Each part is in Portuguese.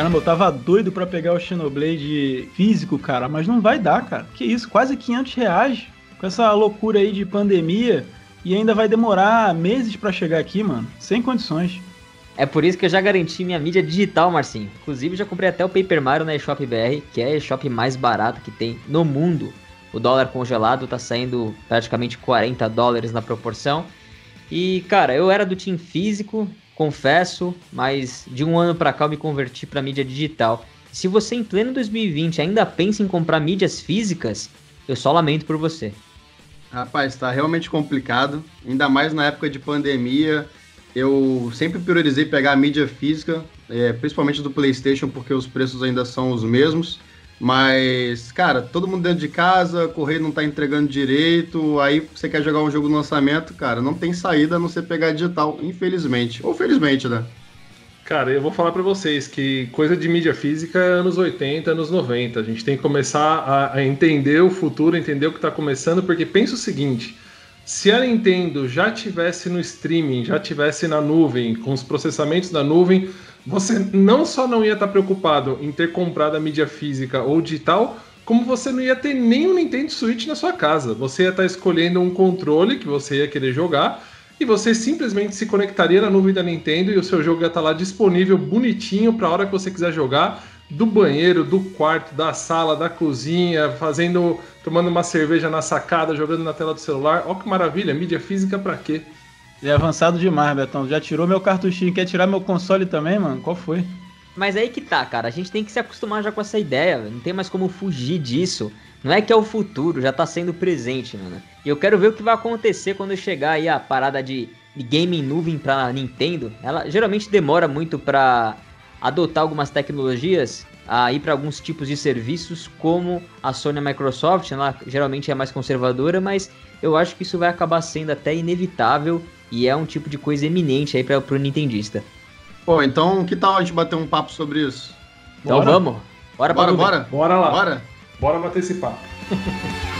Caramba, eu tava doido para pegar o Xenoblade físico, cara, mas não vai dar, cara. Que isso, quase 500 reais com essa loucura aí de pandemia e ainda vai demorar meses para chegar aqui, mano. Sem condições. É por isso que eu já garanti minha mídia digital, Marcinho. Inclusive, já comprei até o Paper Mario na eShop BR, que é a eShop mais barata que tem no mundo. O dólar congelado tá saindo praticamente 40 dólares na proporção. E, cara, eu era do time físico, confesso, mas de um ano para cá eu me converti para mídia digital. Se você em pleno 2020 ainda pensa em comprar mídias físicas, eu só lamento por você. Rapaz, tá realmente complicado, ainda mais na época de pandemia. Eu sempre priorizei pegar a mídia física, é, principalmente do PlayStation, porque os preços ainda são os mesmos. Mas, cara, todo mundo dentro de casa, correio não tá entregando direito, aí você quer jogar um jogo no lançamento, cara, não tem saída a não ser pegar digital, infelizmente. Ou felizmente, né? Cara, eu vou falar para vocês que coisa de mídia física é anos 80, anos 90. A gente tem que começar a, a entender o futuro, entender o que está começando, porque pensa o seguinte: se a Nintendo já tivesse no streaming, já tivesse na nuvem, com os processamentos da nuvem, você não só não ia estar tá preocupado em ter comprado a mídia física ou digital, como você não ia ter nem um Nintendo Switch na sua casa. Você ia estar tá escolhendo um controle que você ia querer jogar e você simplesmente se conectaria na nuvem da Nintendo e o seu jogo ia estar tá lá disponível bonitinho para a hora que você quiser jogar, do banheiro, do quarto, da sala, da cozinha, fazendo, tomando uma cerveja na sacada, jogando na tela do celular. Olha que maravilha, mídia física para quê? É avançado demais, Betão. Já tirou meu cartuchinho, quer tirar meu console também, mano? Qual foi? Mas aí que tá, cara. A gente tem que se acostumar já com essa ideia. Não tem mais como fugir disso. Não é que é o futuro, já tá sendo presente, mano. E eu quero ver o que vai acontecer quando chegar aí a parada de, de game em nuvem pra Nintendo. Ela geralmente demora muito pra adotar algumas tecnologias, a ir para alguns tipos de serviços, como a Sony e a Microsoft. Ela geralmente é mais conservadora, mas eu acho que isso vai acabar sendo até inevitável e é um tipo de coisa eminente aí para pro nintendista. Pô, então que tal a gente bater um papo sobre isso? Então bora. vamos. Bora, bora, bora. Bora lá. Bora. Bora bater esse papo.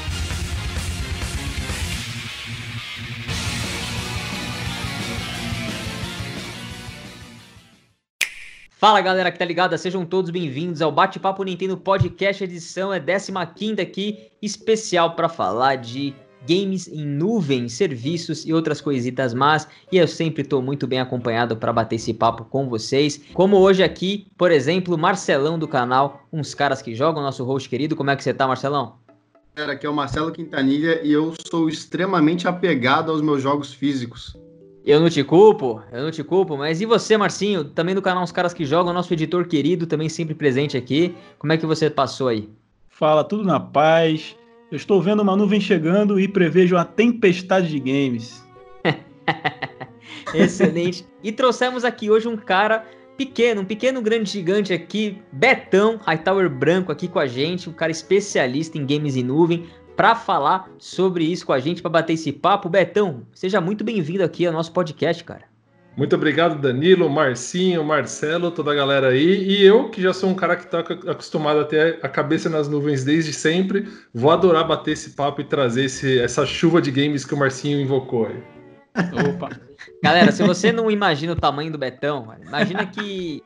Fala galera que tá ligada, sejam todos bem-vindos ao Bate-Papo Nintendo Podcast, edição é 15 aqui, especial para falar de games em nuvem, serviços e outras coisitas más. E eu sempre estou muito bem acompanhado para bater esse papo com vocês. Como hoje aqui, por exemplo, Marcelão do canal, uns caras que jogam, nosso host querido. Como é que você tá, Marcelão? Galera, aqui é o Marcelo Quintanilha e eu sou extremamente apegado aos meus jogos físicos. Eu não te culpo, eu não te culpo, mas e você, Marcinho? Também do canal Os Caras que Jogam, nosso editor querido, também sempre presente aqui. Como é que você passou aí? Fala, tudo na paz. Eu estou vendo uma nuvem chegando e prevejo uma tempestade de games. Excelente. E trouxemos aqui hoje um cara pequeno, um pequeno grande gigante aqui, Betão, Hightower Branco aqui com a gente, um cara especialista em games em nuvem para falar sobre isso com a gente, para bater esse papo. Betão, seja muito bem-vindo aqui ao nosso podcast, cara. Muito obrigado, Danilo, Marcinho, Marcelo, toda a galera aí. E eu, que já sou um cara que está acostumado a ter a cabeça nas nuvens desde sempre, vou adorar bater esse papo e trazer esse, essa chuva de games que o Marcinho invocou aí. Opa! Galera, se você não imagina o tamanho do Betão, imagina que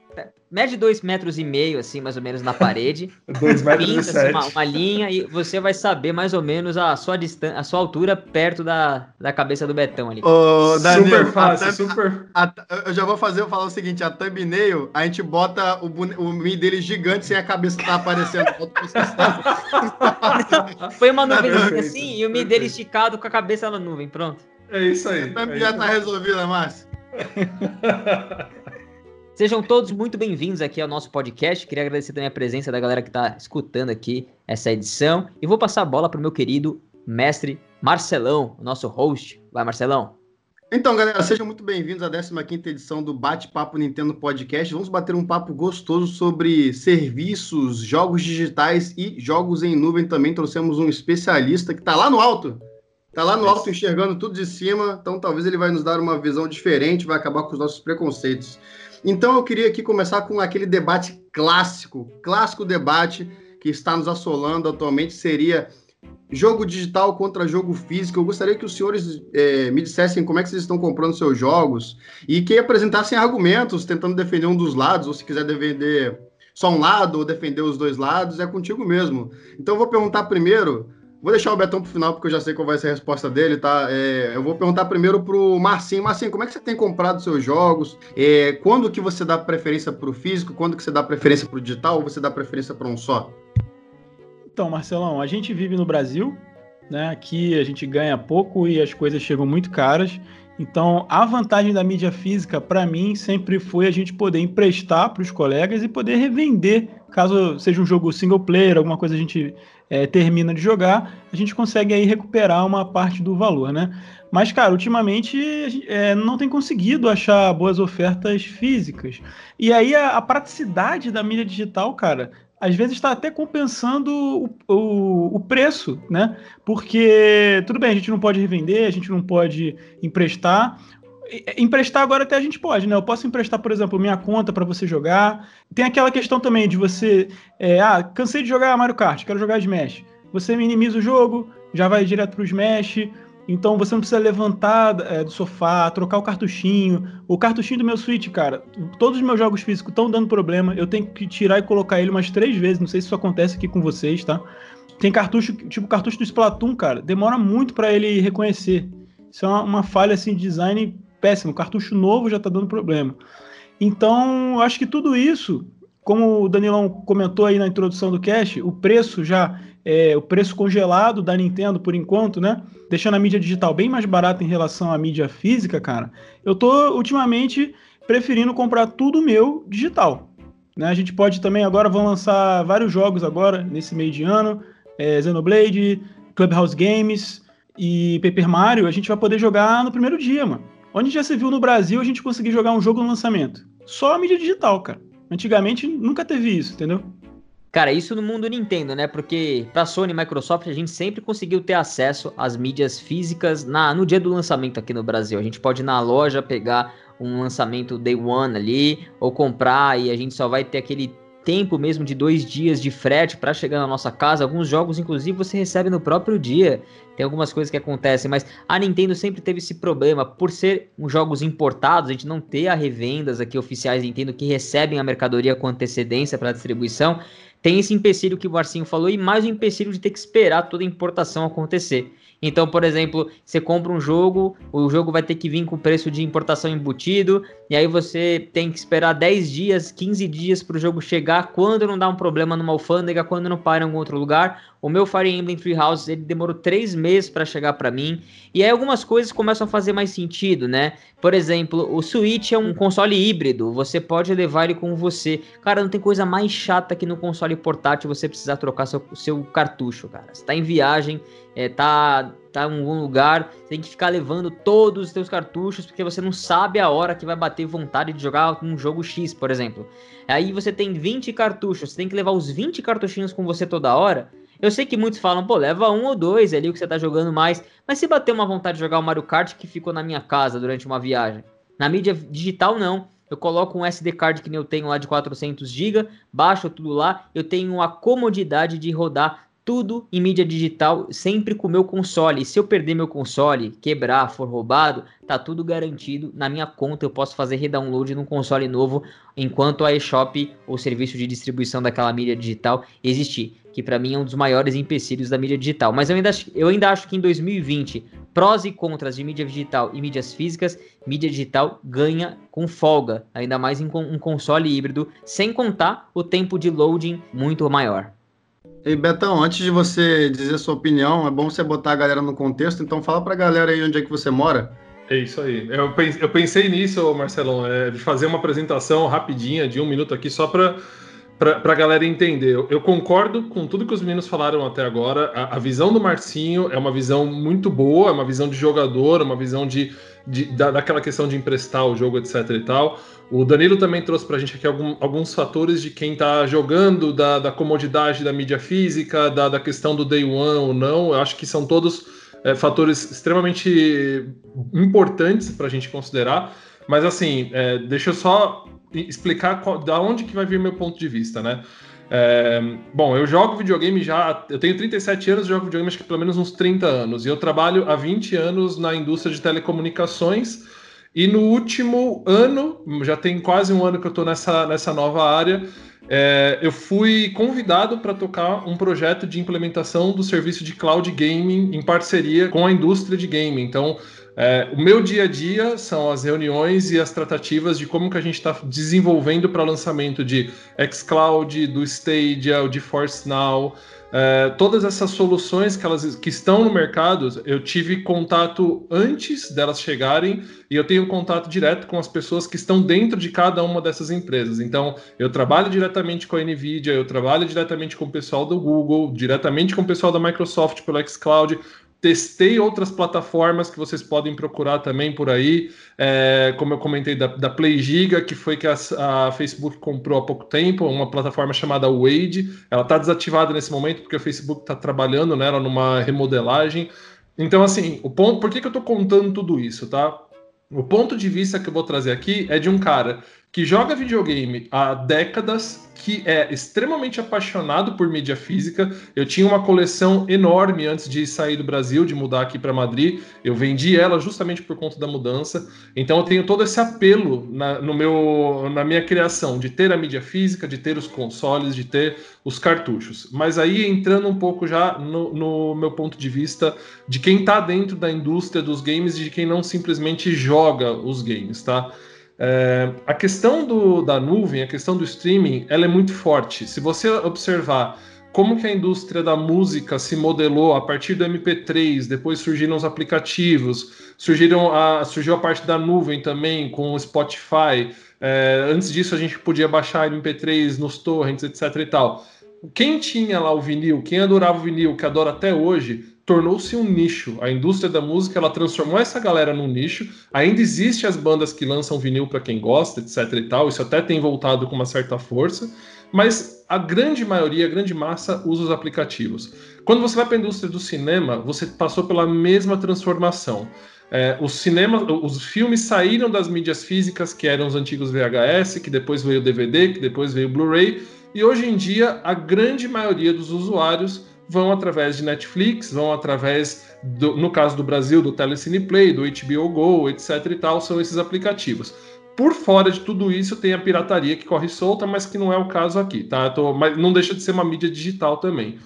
mede dois metros e meio, assim, mais ou menos, na parede. dois metros e assim, uma, uma, linha e você vai saber mais ou menos a sua distância, a sua altura perto da, da cabeça do Betão ali. Ô, Danilo, super fácil, super. A, a, eu já vou fazer, eu falar o seguinte, a thumbnail, a gente bota o, o Mi dele gigante sem a cabeça tá aparecendo. Foi uma nuvem assim e o Mi dele esticado com a cabeça na nuvem, pronto. É isso aí. A é já tá resolvida, Márcio. Sejam todos muito bem-vindos aqui ao nosso podcast. Queria agradecer também a presença da galera que está escutando aqui essa edição. E vou passar a bola para o meu querido mestre Marcelão, o nosso host. Vai, Marcelão. Então, galera, sejam muito bem-vindos à 15ª edição do Bate-Papo Nintendo Podcast. Vamos bater um papo gostoso sobre serviços, jogos digitais e jogos em nuvem também. Trouxemos um especialista que está lá no alto. Está lá no alto enxergando tudo de cima, então talvez ele vai nos dar uma visão diferente, vai acabar com os nossos preconceitos. Então eu queria aqui começar com aquele debate clássico, clássico debate que está nos assolando atualmente, seria jogo digital contra jogo físico. Eu gostaria que os senhores é, me dissessem como é que vocês estão comprando seus jogos e que apresentassem argumentos tentando defender um dos lados, ou se quiser defender só um lado ou defender os dois lados, é contigo mesmo. Então eu vou perguntar primeiro, vou deixar o Betão para o final porque eu já sei qual vai ser a resposta dele, tá? É, eu vou perguntar primeiro para o Marcinho. Marcinho, como é que você tem comprado seus jogos? É, quando que você dá preferência para o físico? Quando que você dá preferência para o digital ou você dá preferência para um só? Então, Marcelão, a gente vive no Brasil, né? Aqui a gente ganha pouco e as coisas chegam muito caras. Então, a vantagem da mídia física, para mim, sempre foi a gente poder emprestar para os colegas e poder revender, caso seja um jogo single player, alguma coisa a gente é, termina de jogar, a gente consegue aí recuperar uma parte do valor, né? Mas, cara, ultimamente é, não tem conseguido achar boas ofertas físicas. E aí a, a praticidade da mídia digital, cara, às vezes está até compensando o, o, o, preço, né? Porque, tudo bem, a gente não pode revender, a gente não pode emprestar. Emprestar agora até a gente pode, né? Eu posso emprestar, por exemplo, minha conta para você jogar. Tem aquela questão também de você. É, ah, cansei de jogar Mario Kart, quero jogar Smash. Você minimiza o jogo, já vai direto para o Smash. Então você não precisa levantar é, do sofá, trocar o cartuchinho. O cartuchinho do meu Switch, cara, todos os meus jogos físicos estão dando problema. Eu tenho que tirar e colocar ele umas três vezes. Não sei se isso acontece aqui com vocês, tá? Tem cartucho, tipo cartucho do Splatoon, cara, demora muito para ele reconhecer. Isso é uma, uma, falha assim de design péssimo. Cartucho novo já tá dando problema. Então, acho que tudo isso, como o Danilão comentou aí na introdução do cast, o preço já é, o preço congelado da Nintendo por enquanto, né? Deixando a mídia digital bem mais barata em relação à mídia física, cara. Eu tô ultimamente preferindo comprar tudo meu digital. Né? A gente pode também agora vão lançar vários jogos agora nesse meio de ano, é, Xenoblade, Clubhouse Games e Paper Mario. A gente vai poder jogar no primeiro dia, mano. Onde já se viu no Brasil a gente conseguir jogar um jogo no lançamento? Só a mídia digital, cara. Antigamente nunca teve isso, entendeu? Cara, isso no mundo Nintendo, né? Porque pra Sony e Microsoft a gente sempre conseguiu ter acesso às mídias físicas na, no dia do lançamento aqui no Brasil. A gente pode ir na loja pegar um lançamento day one ali, ou comprar e a gente só vai ter aquele tempo mesmo de dois dias de frete para chegar na nossa casa. Alguns jogos, inclusive, você recebe no próprio dia. Tem algumas coisas que acontecem, mas a Nintendo sempre teve esse problema por ser um jogos importados, a gente não ter a revendas aqui oficiais Nintendo que recebem a mercadoria com antecedência para distribuição tem esse empecilho que o Marcinho falou e mais o empecilho de ter que esperar toda a importação acontecer. Então, por exemplo, você compra um jogo, o jogo vai ter que vir com preço de importação embutido, e aí você tem que esperar 10 dias, 15 dias para o jogo chegar, quando não dá um problema numa alfândega, quando não para em algum outro lugar. O meu Fire Emblem Three Houses, ele demorou 3 meses para chegar para mim, e aí algumas coisas começam a fazer mais sentido, né? Por exemplo, o Switch é um console híbrido, você pode levar ele com você. Cara, não tem coisa mais chata que no console portátil você precisar trocar seu, seu cartucho, cara. Você tá em viagem, é, tá, tá em algum lugar, você tem que ficar levando todos os seus cartuchos, porque você não sabe a hora que vai bater vontade de jogar um jogo X, por exemplo. Aí você tem 20 cartuchos, você tem que levar os 20 cartuchinhos com você toda hora. Eu sei que muitos falam, pô, leva um ou dois ali o que você tá jogando mais. Mas se bater uma vontade de jogar o Mario Kart que ficou na minha casa durante uma viagem. Na mídia digital, não. Eu coloco um SD card que eu tenho lá de 400 GB, baixo tudo lá. Eu tenho a comodidade de rodar tudo em mídia digital, sempre com o meu console. E se eu perder meu console, quebrar, for roubado, tá tudo garantido na minha conta. Eu posso fazer redownload num console novo enquanto a eShop, ou serviço de distribuição daquela mídia digital, existir. Que para mim é um dos maiores empecilhos da mídia digital. Mas eu ainda, eu ainda acho que em 2020, prós e contras de mídia digital e mídias físicas, mídia digital ganha com folga, ainda mais em um console híbrido, sem contar o tempo de loading muito maior. E Betão, antes de você dizer sua opinião, é bom você botar a galera no contexto, então fala pra galera aí onde é que você mora. É isso aí. Eu pensei, eu pensei nisso, Marcelão, é, de fazer uma apresentação rapidinha, de um minuto aqui, só para para a galera entender. Eu, eu, concordo com tudo que os meninos falaram até agora. A, a, visão do Marcinho é uma visão muito boa, é uma visão de jogador, uma visão de de, da, daquela questão de emprestar o jogo, etc e tal. O Danilo também trouxe para a gente aqui algum, alguns fatores de quem está jogando, da, da, comodidade da mídia física, da, da, questão do day one ou não. Eu acho que são todos é, fatores extremamente importantes para a gente considerar. Mas assim, é, deixa eu só explicar qual, da onde que vai vir meu ponto de vista, né? É, bom, eu jogo videogame já. Eu tenho 37 anos, jogo videogame acho que pelo menos uns 30 anos. E eu trabalho há 20 anos na indústria de telecomunicações. E no último ano, já tem quase um ano que eu estou nessa, nessa nova área, é, eu fui convidado para tocar um projeto de implementação do serviço de cloud gaming em parceria com a indústria de gaming. Então, é, o meu dia a dia são as reuniões e as tratativas de como que a gente está desenvolvendo para lançamento de xCloud, do Stadia, o GeForce Now, é, todas essas soluções que elas que estão no mercado, eu tive contato antes delas chegarem e eu tenho contato direto com as pessoas que estão dentro de cada uma dessas empresas. Então, eu trabalho diretamente com a Nvidia, eu trabalho diretamente com o pessoal do Google, diretamente com o pessoal da Microsoft pelo xCloud, Testei outras plataformas que vocês podem procurar também por aí, é, como eu comentei da, da PlayGiga, que foi que a, a, Facebook comprou há pouco tempo, uma plataforma chamada Wade. Ela está desativada nesse momento porque o Facebook está trabalhando nela numa remodelagem. Então, assim, o ponto, por que, que eu estou contando tudo isso, tá? O ponto de vista que eu vou trazer aqui é de um cara que joga videogame há décadas, que é extremamente apaixonado por mídia física. Eu tinha uma coleção enorme antes de sair do Brasil, de mudar aqui para Madrid. Eu vendi ela justamente por conta da mudança. Então eu tenho todo esse apelo na, no meu, na minha criação de ter a mídia física, de ter os consoles, de ter os cartuchos. Mas aí entrando um pouco já no, no meu ponto de vista de quem está dentro da indústria dos games e de quem não simplesmente joga os games, tá? É, a questão do, da nuvem, a questão do streaming, ela é muito forte. Se você observar como que a indústria da música se modelou a partir do MP3, depois surgiram os aplicativos, surgiram a, surgiu a parte da nuvem também com o Spotify. É, antes disso a gente podia baixar MP3 nos torrents, etc e tal. Quem tinha lá o vinil, quem adorava o vinil, que adora até hoje, tornou-se um nicho. A indústria da música ela transformou essa galera num nicho. Ainda existe as bandas que lançam vinil para quem gosta, etc e tal. Isso até tem voltado com uma certa força, mas a grande maioria, a grande massa usa os aplicativos. Quando você vai para a indústria do cinema, você passou pela mesma transformação. É, os cinemas, os filmes saíram das mídias físicas, que eram os antigos VHS, que depois veio o DVD, que depois veio o Blu-ray, e hoje em dia a grande maioria dos usuários vão através de Netflix, vão através, do, no caso do Brasil, do Telecine Play, do HBO Go, etc e tal, são esses aplicativos. Por fora de tudo isso tem a pirataria que corre solta, mas que não é o caso aqui, tá? Tô, mas não deixa de ser uma mídia digital também.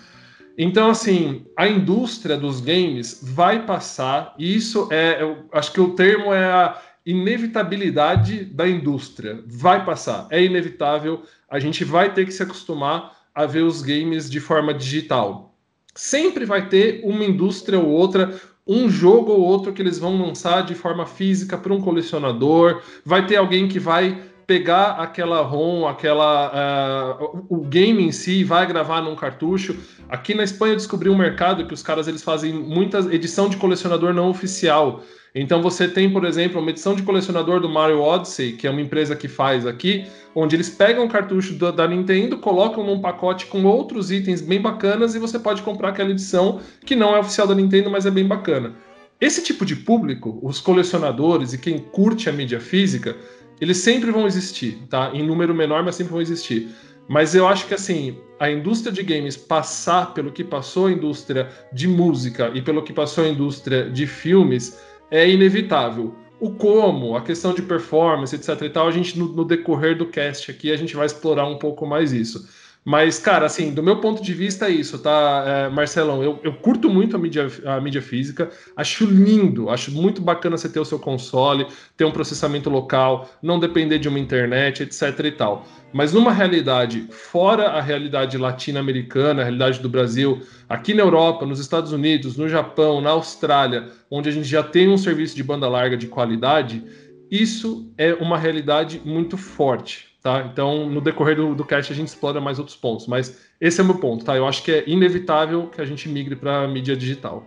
Então, assim, a indústria dos games vai passar, e isso é, eu acho que o termo é a inevitabilidade da indústria. Vai passar, é inevitável, a gente vai ter que se acostumar a ver os games de forma digital. Sempre vai ter uma indústria ou outra, um jogo ou outro que eles vão lançar de forma física para um colecionador. Vai ter alguém que vai pegar aquela ROM, aquela uh, o game em si, vai gravar num cartucho. Aqui na Espanha eu descobri um mercado que os caras eles fazem muita edição de colecionador não oficial. Então você tem, por exemplo, uma edição de colecionador do Mario Odyssey, que é uma empresa que faz aqui, onde eles pegam o cartucho da, da Nintendo, colocam num pacote com outros itens bem bacanas e você pode comprar aquela edição que não é oficial da Nintendo, mas é bem bacana. Esse tipo de público, os colecionadores e quem curte a mídia física, eles sempre vão existir, tá? Em número menor, mas sempre vão existir. Mas eu acho que assim, a indústria de games passar pelo que passou a indústria de música e pelo que passou a indústria de filmes, é inevitável. O como, a questão de performance, etc e tal, a gente no, no decorrer do cast aqui a gente vai explorar um pouco mais isso. Mas, cara, assim, do meu ponto de vista é isso, tá, é, Marcelão? Eu, eu curto muito a mídia, a mídia física, acho lindo, acho muito bacana você ter o seu console, ter um processamento local, não depender de uma internet, etc e tal. Mas numa realidade fora a realidade latino-americana, a realidade do Brasil, aqui na Europa, nos Estados Unidos, no Japão, na Austrália, onde a gente já tem um serviço de banda larga de qualidade, isso é uma realidade muito forte. Tá? Então, no decorrer do, do cast, a gente explora mais outros pontos, mas esse é o meu ponto, tá? Eu acho que é inevitável que a gente migre para mídia digital.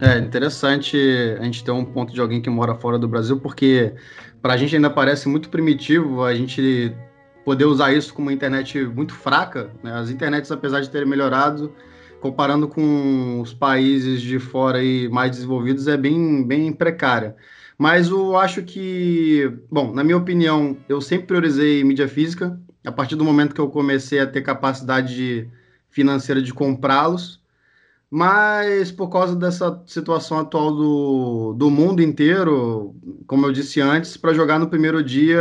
É interessante a gente ter um ponto de alguém que mora fora do Brasil, porque para a gente ainda parece muito primitivo a gente poder usar isso com uma internet muito fraca. Né? As internets, apesar de terem melhorado, comparando com os países de fora e mais desenvolvidos, é bem, bem precária. Mas eu acho que, bom, na minha opinião, eu sempre priorizei mídia física. A partir do momento que eu comecei a ter capacidade de, financeira de comprá-los, mas por causa dessa situação atual do, do mundo inteiro, como eu disse antes, para jogar no primeiro dia,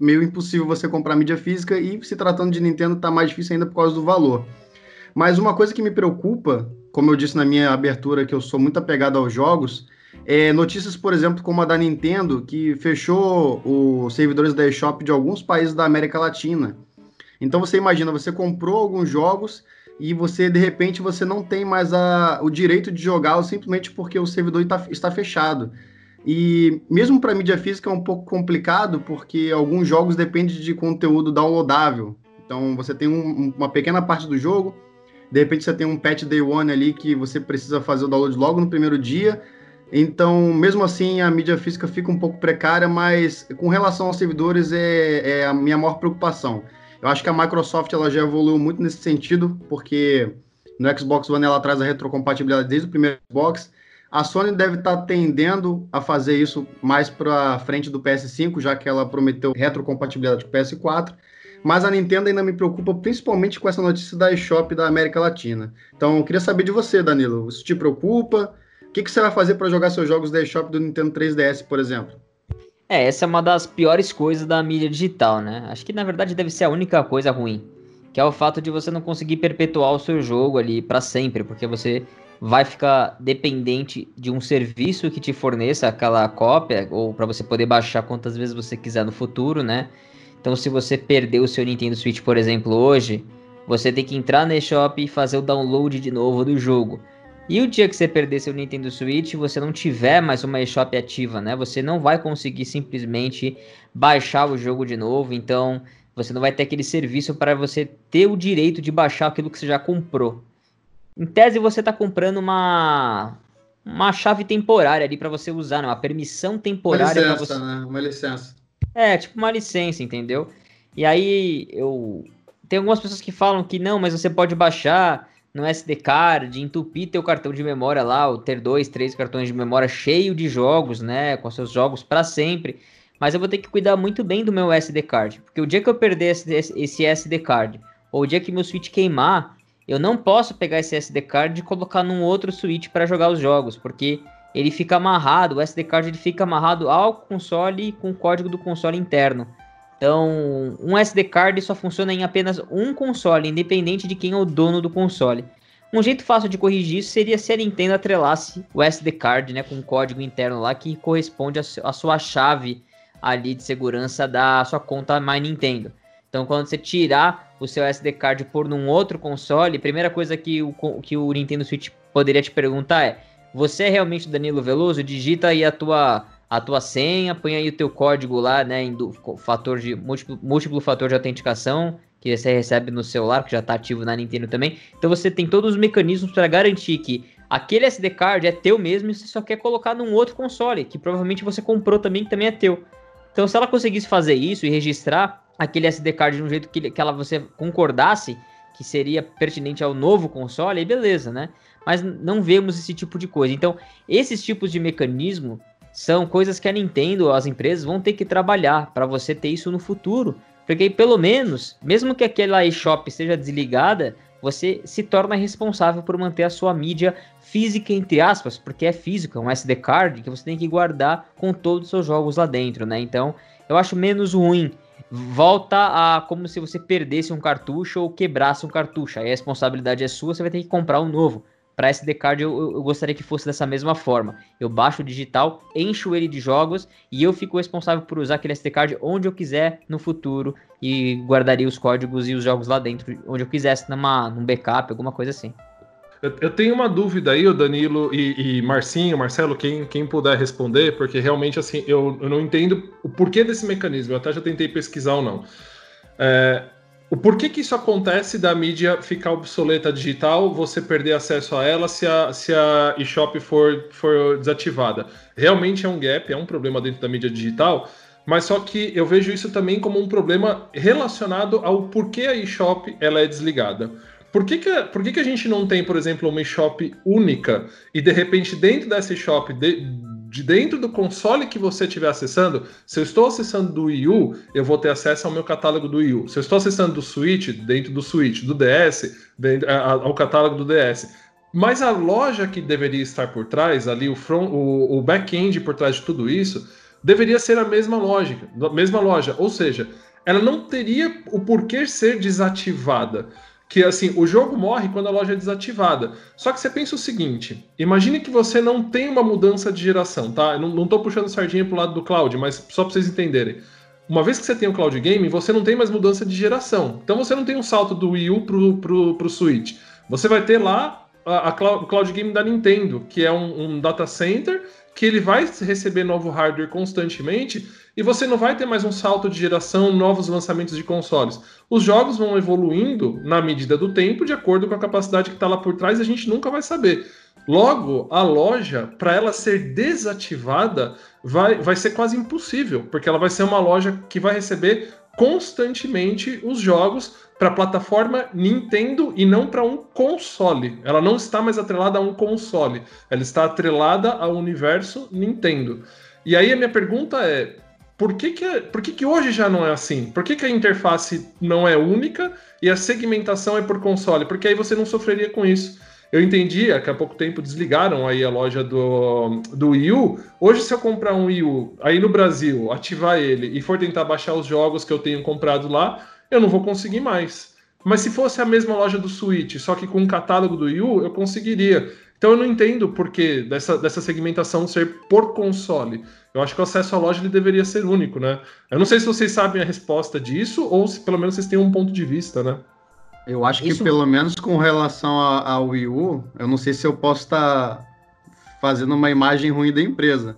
meio impossível você comprar mídia física e se tratando de Nintendo tá mais difícil ainda por causa do valor. Mas uma coisa que me preocupa, como eu disse na minha abertura, que eu sou muito apegado aos jogos, é notícias, por exemplo, como a da Nintendo, que fechou os servidores da eShop de alguns países da América Latina. Então você imagina, você comprou alguns jogos e você de repente você não tem mais a, o direito de jogá-lo simplesmente porque o servidor está, está fechado. E mesmo para mídia física é um pouco complicado porque alguns jogos dependem de conteúdo downloadável. Então você tem um, uma pequena parte do jogo, de repente você tem um patch day one ali que você precisa fazer o download logo no primeiro dia. Então, mesmo assim, a mídia física fica um pouco precária, mas com relação aos servidores é, é a minha maior preocupação. Eu acho que a Microsoft ela já evoluiu muito nesse sentido, porque no Xbox One ela traz a retrocompatibilidade desde o primeiro Xbox. A Sony deve estar tá tendendo a fazer isso mais para frente do PS5, já que ela prometeu retrocompatibilidade com o PS4. Mas a Nintendo ainda me preocupa principalmente com essa notícia da eShop da América Latina. Então, eu queria saber de você, Danilo. Isso te preocupa? Que, que você vai fazer para jogar seus jogos da eShop do Nintendo 3DS, por exemplo? É, essa é uma das piores coisas da mídia digital, né? Acho que na verdade deve ser a única coisa ruim, que é o fato de você não conseguir perpetuar o seu jogo ali para sempre, porque você vai ficar dependente de um serviço que te forneça aquela cópia ou para você poder baixar quantas vezes você quiser no futuro, né? Então, se você perder o seu Nintendo Switch, por exemplo, hoje, você tem que entrar na eShop e fazer o download de novo do jogo. E o dia que você perder seu Nintendo Switch, você não tiver mais uma eShop ativa, né? Você não vai conseguir simplesmente baixar o jogo de novo, então você não vai ter aquele serviço para você ter o direito de baixar aquilo que você já comprou. Em tese, você está comprando uma uma chave temporária ali para você usar, né? uma permissão temporária para você. Né? Uma licença. É, tipo uma licença, entendeu? E aí eu tem algumas pessoas que falam que não, mas você pode baixar no SD card, entupir teu cartão de memória lá, ou ter dois, três cartões de memória cheio de jogos, né, com seus jogos para sempre. Mas eu vou ter que cuidar muito bem do meu SD card, porque o dia que eu perder esse, SD card, ou o dia que meu Switch queimar, eu não posso pegar esse SD card e colocar num outro Switch para jogar os jogos, porque ele fica amarrado, o SD card ele fica amarrado ao console com o código do console interno. Então, um SD card só funciona em apenas um console, independente de quem é o dono do console. Um jeito fácil de corrigir isso seria se a Nintendo atrelasse o SD card, né, com um código interno lá que corresponde à sua chave ali de segurança da sua conta My Nintendo. Então, quando você tirar o seu SD card por num outro console, a primeira coisa que o, que o Nintendo Switch poderia te perguntar é: você é realmente Danilo Veloso? Digita aí a tua a tua senha, põe aí o teu código lá, né, em do, fator de múltiplo, múltiplo fator de autenticação que você recebe no celular, que já está ativo na Nintendo também. Então você tem todos os mecanismos para garantir que aquele SD card é teu mesmo e você só quer colocar num outro console, que provavelmente você comprou também, que também é teu. Então se ela conseguisse fazer isso e registrar aquele SD card de um jeito que, que ela você concordasse que seria pertinente ao novo console, aí beleza, né? Mas não vemos esse tipo de coisa. Então, esses tipos de mecanismo são coisas que a Nintendo, as empresas vão ter que trabalhar para você ter isso no futuro. Porque pelo menos, mesmo que aquela eShop seja desligada, você se torna responsável por manter a sua mídia física, entre aspas, porque é físico, é um SD card que você tem que guardar com todos os seus jogos lá dentro, né? Então, eu acho menos ruim. Volta a como se você perdesse um cartucho ou quebrasse um cartucho. Aí a responsabilidade é sua, você vai ter que comprar um novo. Para SD card eu, eu, gostaria que fosse dessa mesma forma. Eu baixo o digital, encho ele de jogos e eu fico responsável por usar aquele SD card onde eu quiser no futuro e guardaria os códigos e os jogos lá dentro onde eu quisesse, numa, num backup, alguma coisa assim. Eu, tenho uma dúvida aí, o Danilo e, e, Marcinho, Marcelo, quem, quem puder responder, porque realmente assim eu, eu não entendo o porquê desse mecanismo. Eu até já tentei pesquisar ou não. É, o porquê que isso acontece da mídia ficar obsoleta digital, você perder acesso a ela se a, se a eShop for, for desativada? Realmente é um gap, é um problema dentro da mídia digital, mas só que eu vejo isso também como um problema relacionado ao porquê a eShop ela é desligada. Por que, que, por que, que a gente não tem, por exemplo, uma eShop única e de repente dentro dessa eShop, de, de dentro do console que você estiver acessando, se eu estou acessando do Wii U, eu vou ter acesso ao meu catálogo do Wii U. Se eu estou acessando do Switch, dentro do Switch, do DS, dentro, ao catálogo do DS. Mas a loja que deveria estar por trás, ali o, front, o, o back-end por trás de tudo isso, deveria ser a mesma lógica, mesma loja. Ou seja, ela não teria o porquê ser desativada que assim, o jogo morre quando a loja é desativada. Só que você pensa o seguinte: imagine que você não tem uma mudança de geração, tá? Eu não, não tô puxando sardinha pro lado do cloud, mas só para vocês entenderem. Uma vez que você tem o cloud gaming, você não tem mais mudança de geração. Então você não tem um salto do Wii U pro, pro, pro Switch. Você vai ter lá a, a o cloud gaming da Nintendo, que é um, um data center que ele vai receber novo hardware constantemente e você não vai ter mais um salto de geração, novos lançamentos de consoles. Os jogos vão evoluindo na medida do tempo, de acordo com a capacidade que está lá por trás, a gente nunca vai saber. Logo, a loja, para ela ser desativada, vai, vai ser quase impossível, porque ela vai ser uma loja que vai receber constantemente os jogos para a plataforma Nintendo e não para um console. Ela não está mais atrelada a um console, ela está atrelada ao universo Nintendo. E aí a minha pergunta é: por que, que, por que, que hoje já não é assim? Por que, que a interface não é única e a segmentação é por console? Porque aí você não sofreria com isso. Eu entendi, que há pouco tempo desligaram aí a loja do, do Wii U. Hoje, se eu comprar um Wii U aí no Brasil, ativar ele e for tentar baixar os jogos que eu tenho comprado lá, eu não vou conseguir mais. Mas se fosse a mesma loja do Switch, só que com o catálogo do Wii U, eu conseguiria. Então eu não entendo por que dessa, dessa segmentação ser por console. Eu acho que o acesso à loja ele deveria ser único, né? Eu não sei se vocês sabem a resposta disso ou se pelo menos vocês têm um ponto de vista, né? Eu acho que Isso... pelo menos com relação ao Wii U, eu não sei se eu posso estar tá fazendo uma imagem ruim da empresa,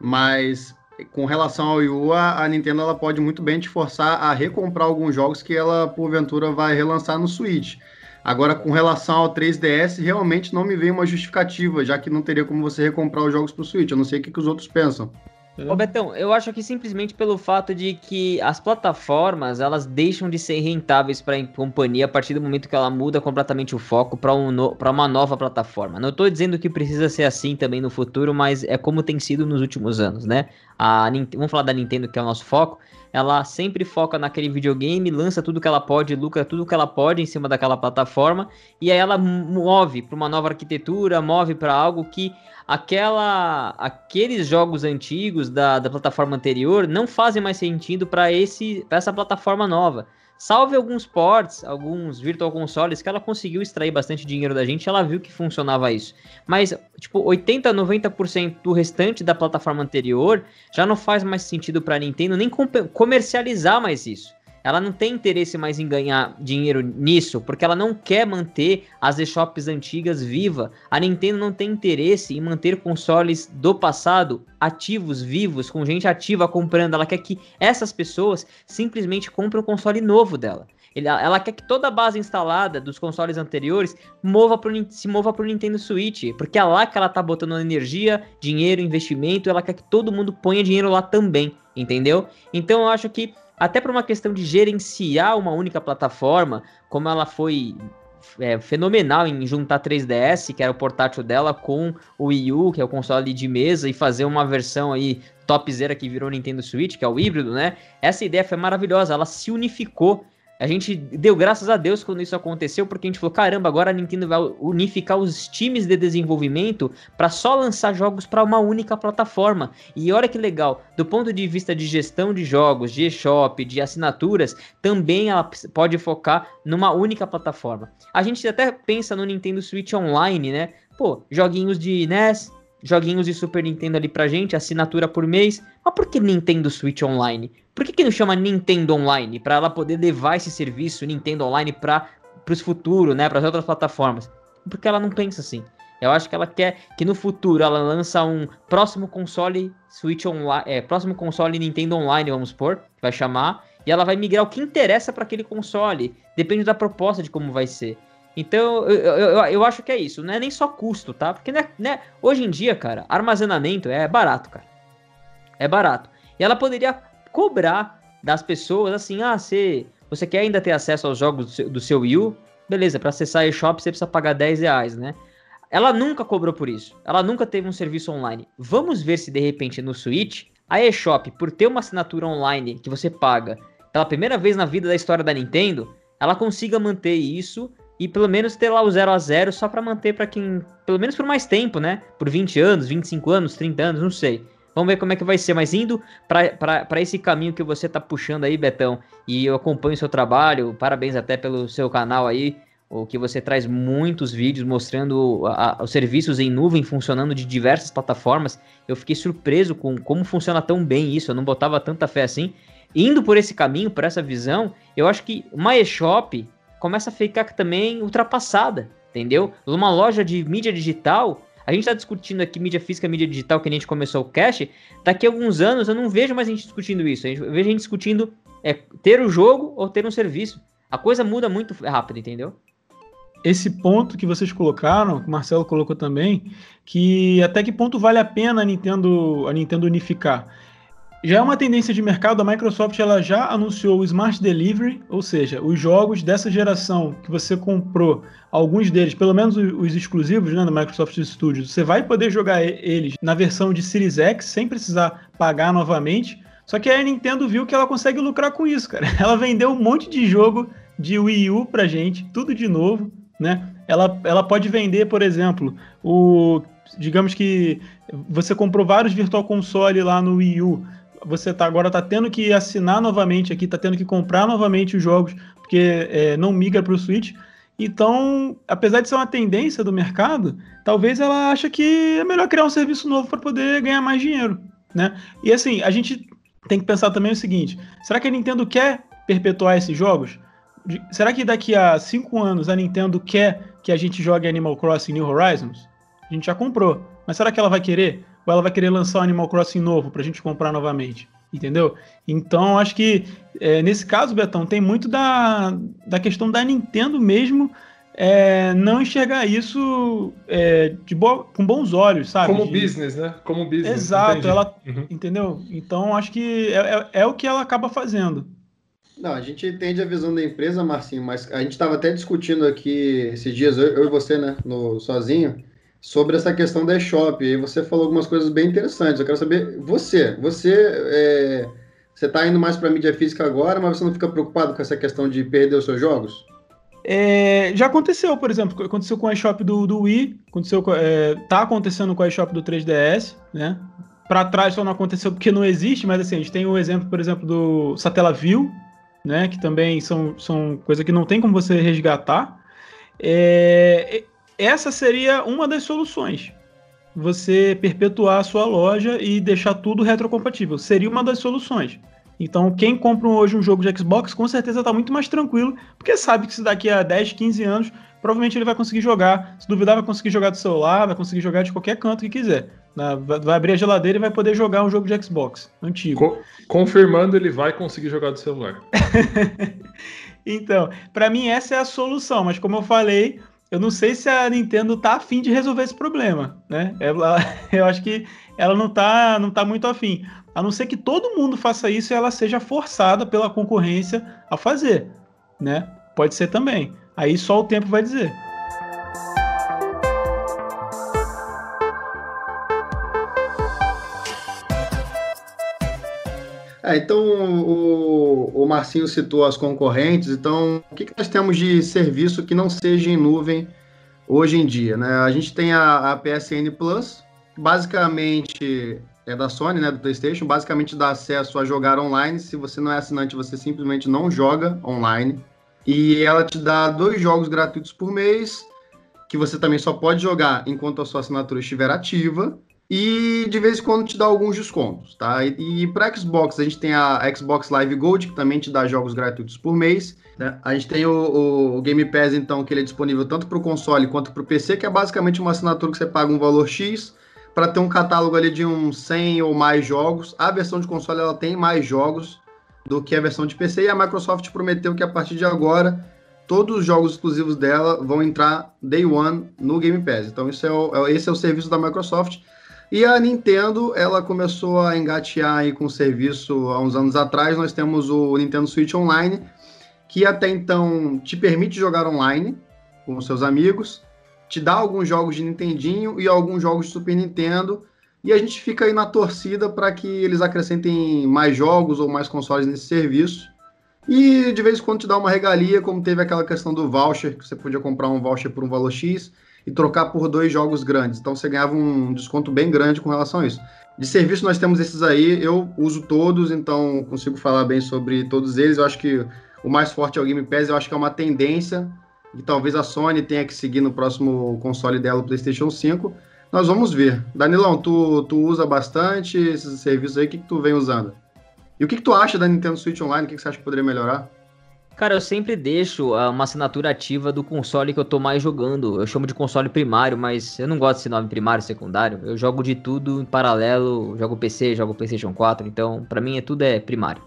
mas com relação ao Wii U, a, a, Nintendo ela pode muito bem te forçar a recomprar alguns jogos que ela, porventura, vai relançar no Switch. Agora, com relação ao 3DS, realmente não me vem uma justificativa, já que não teria como você recomprar os jogos para o Switch. Eu não sei o que, que os outros pensam. Ô Betão, eu acho que simplesmente pelo fato de que as plataformas elas deixam de ser rentáveis para a companhia a partir do momento que ela muda completamente o foco para um no, uma nova plataforma. Não estou dizendo que precisa ser assim também no futuro, mas é como tem sido nos últimos anos, né? A, vamos falar da Nintendo, que é o nosso foco. Ela sempre foca naquele videogame, lança tudo que ela pode, lucra tudo que ela pode em cima daquela plataforma, e aí ela move para uma nova arquitetura, move para algo que aquela aqueles jogos antigos da, da plataforma anterior não fazem mais sentido para essa plataforma nova. Salve alguns ports, alguns virtual consoles que ela conseguiu extrair bastante dinheiro da gente, ela viu que funcionava isso. Mas, tipo, 80, 90% do restante da plataforma anterior já não faz mais sentido para Nintendo nem comercializar mais isso ela não tem interesse mais em ganhar dinheiro nisso, porque ela não quer manter as eShops antigas viva. A Nintendo não tem interesse em manter consoles do passado ativos, vivos, com gente ativa comprando. Ela quer que essas pessoas simplesmente comprem o console novo dela. Ela quer que toda a base instalada dos consoles anteriores mova pro, se mova para o Nintendo Switch, porque é lá que ela tá botando energia, dinheiro, investimento, ela quer que todo mundo ponha dinheiro lá também, entendeu? Então eu acho que até por uma questão de gerenciar uma única plataforma, como ela foi é, fenomenal em juntar 3DS, que era o portátil dela, com o Wii U, que é o console de mesa, e fazer uma versão aí topzera que virou Nintendo Switch, que é o híbrido, né? Essa ideia foi maravilhosa, ela se unificou a gente deu graças a Deus quando isso aconteceu, porque a gente falou: caramba, agora a Nintendo vai unificar os times de desenvolvimento para só lançar jogos para uma única plataforma. E olha que legal, do ponto de vista de gestão de jogos, de eShop, de assinaturas, também ela pode focar numa única plataforma. A gente até pensa no Nintendo Switch Online, né? Pô, joguinhos de NES, joguinhos de Super Nintendo ali pra gente, assinatura por mês. Mas por que Nintendo Switch Online? Por que, que não chama Nintendo Online? Para ela poder levar esse serviço Nintendo Online para os futuros, né? Para as outras plataformas. Porque ela não pensa assim. Eu acho que ela quer que no futuro ela lança um próximo console Switch Online, é, próximo console Nintendo Online, vamos supor, vai chamar, e ela vai migrar o que interessa para aquele console. Depende da proposta de como vai ser. Então, eu, eu, eu, acho que é isso. Não é nem só custo, tá? Porque né, né, hoje em dia, cara, armazenamento é barato, cara. É barato. E ela poderia cobrar das pessoas assim: ah, você, você quer ainda ter acesso aos jogos do seu, do seu Wii U? Beleza, para acessar eShop você precisa pagar 10 reais, né? Ela nunca cobrou por isso. Ela nunca teve um serviço online. Vamos ver se de repente no Switch a eShop, por ter uma assinatura online que você paga pela primeira vez na vida da história da Nintendo, ela consiga manter isso e pelo menos ter lá o 0 a 0 só para manter para quem, pelo menos por mais tempo, né? Por 20 anos, 25 anos, 30 anos, não sei. Vamos ver como é que vai ser. Mas indo para esse caminho que você tá puxando aí, Betão, e eu acompanho o seu trabalho, parabéns até pelo seu canal aí, o que você traz muitos vídeos mostrando a, a, os serviços em nuvem funcionando de diversas plataformas. Eu fiquei surpreso com como funciona tão bem isso, eu não botava tanta fé assim. Indo por esse caminho, por essa visão, eu acho que uma eShop começa a ficar também ultrapassada, entendeu? Uma loja de mídia digital a gente está discutindo aqui mídia física, mídia digital, que a gente começou o cache. Daqui a alguns anos eu não vejo mais a gente discutindo isso. Eu vejo a gente discutindo é, ter o jogo ou ter um serviço. A coisa muda muito rápido, entendeu? Esse ponto que vocês colocaram, que o Marcelo colocou também, que até que ponto vale a pena a Nintendo, a Nintendo unificar? Já é uma tendência de mercado, a Microsoft ela já anunciou o Smart Delivery, ou seja, os jogos dessa geração que você comprou, alguns deles, pelo menos os exclusivos né, da Microsoft Studios, você vai poder jogar eles na versão de Series X sem precisar pagar novamente. Só que a Nintendo viu que ela consegue lucrar com isso, cara. Ela vendeu um monte de jogo de Wii U pra gente, tudo de novo, né? Ela, ela pode vender, por exemplo, o digamos que você comprou vários Virtual Console lá no Wii U você tá, agora está tendo que assinar novamente aqui, está tendo que comprar novamente os jogos, porque é, não migra para o Switch. Então, apesar de ser uma tendência do mercado, talvez ela ache que é melhor criar um serviço novo para poder ganhar mais dinheiro, né? E assim, a gente tem que pensar também o seguinte: será que a Nintendo quer perpetuar esses jogos? Será que daqui a cinco anos a Nintendo quer que a gente jogue Animal Crossing New Horizons? A gente já comprou, mas será que ela vai querer? Ou ela vai querer lançar um Animal Crossing novo para a gente comprar novamente. Entendeu? Então, acho que é, nesse caso, Betão, tem muito da, da questão da Nintendo mesmo é, não enxergar isso é, de bo com bons olhos, sabe? Como de... business, né? Como business. Exato, ela, uhum. entendeu? Então, acho que é, é, é, o que ela acaba fazendo. Não, a gente entende a visão da empresa, Marcinho, mas a gente estava até discutindo aqui esses dias, eu, eu e você, né, no, sozinho, sobre essa questão da eShop. E você falou algumas coisas bem interessantes. Eu quero saber, você, você é, você está indo mais para mídia física agora, mas você não fica preocupado com essa questão de perder os seus jogos? É, já aconteceu, por exemplo, aconteceu com a eShop do, do Wii, aconteceu, é, tá acontecendo com a eShop do 3DS, né? Para trás só não aconteceu porque não existe, mas assim, a gente tem o um exemplo, por exemplo, do Satellaview, né? Que também são, são coisas que não tem como você resgatar. É, essa seria uma das soluções. Você perpetuar a sua loja e deixar tudo retrocompatível. Seria uma das soluções. Então, quem compra hoje um jogo de Xbox, com certeza está muito mais tranquilo, porque sabe que se daqui a 10, 15 anos, provavelmente ele vai conseguir jogar. Se duvidar, vai conseguir jogar do celular, vai conseguir jogar de qualquer canto que quiser. Vai abrir a geladeira e vai poder jogar um jogo de Xbox antigo. Co confirmando, ele vai conseguir jogar do celular. então, para mim, essa é a solução, mas como eu falei, eu não sei se a Nintendo tá afim de resolver esse problema, né? Ela, eu acho que ela não tá, não tá muito afim. A não ser que todo mundo faça isso e ela seja forçada pela concorrência a fazer, né? Pode ser também. Aí só o tempo vai dizer. É, então, o, o Marcinho citou as concorrentes, então, o que, que, nós temos de serviço que não seja em nuvem hoje em dia? Né? A gente tem a, a PSN Plus, que basicamente é da Sony, né, do PlayStation, basicamente dá acesso a jogar online. Se você não é assinante, você simplesmente não joga online. E ela te dá dois jogos gratuitos por mês, que você também só pode jogar enquanto a sua assinatura estiver ativa e de vez em quando te dá alguns descontos, tá? E, e para Xbox a gente tem a Xbox Live Gold que também te dá jogos gratuitos por mês. Né? A gente tem o, o, Game Pass então que ele é disponível tanto para o console quanto para o PC, que é basicamente uma assinatura que você paga um valor X para ter um catálogo ali de uns 100 ou mais jogos. A versão de console ela tem mais jogos do que a versão de PC, e a Microsoft prometeu que a partir de agora todos os jogos exclusivos dela vão entrar day one no Game Pass. Então isso é o, é, esse é o serviço da Microsoft. E a Nintendo, ela começou a engatear aí com o serviço há uns anos atrás. Nós temos o Nintendo Switch Online, que até então te permite jogar online com seus amigos, te dá alguns jogos de Nintendinho e alguns jogos de Super Nintendo. E a gente fica aí na torcida para que eles acrescentem mais jogos ou mais consoles nesse serviço. E de vez em quando te dá uma regalia, como teve aquela questão do voucher, que você podia comprar um voucher por um valor X e trocar por dois jogos grandes. Então você ganhava um desconto bem grande com relação a isso. De serviço nós temos esses aí, eu uso todos, então consigo falar bem sobre todos eles. Eu acho que o mais forte é o Game Pass, eu acho que é uma tendência e talvez a Sony tenha que seguir no próximo console dela, o PlayStation 5. Nós vamos ver. Danilão, tu, tu usa bastante esses serviços aí, o que, que tu vem usando? E o que, que tu acha da Nintendo Switch Online? O que, que você acha que poderia melhorar? Cara, eu sempre deixo uh, uma assinatura ativa do console que eu tô mais jogando. Eu chamo de console primário, mas eu não gosto desse nome primário, secundário. Eu jogo de tudo em paralelo, jogo PC, jogo PlayStation 4, então para mim é tudo é primário.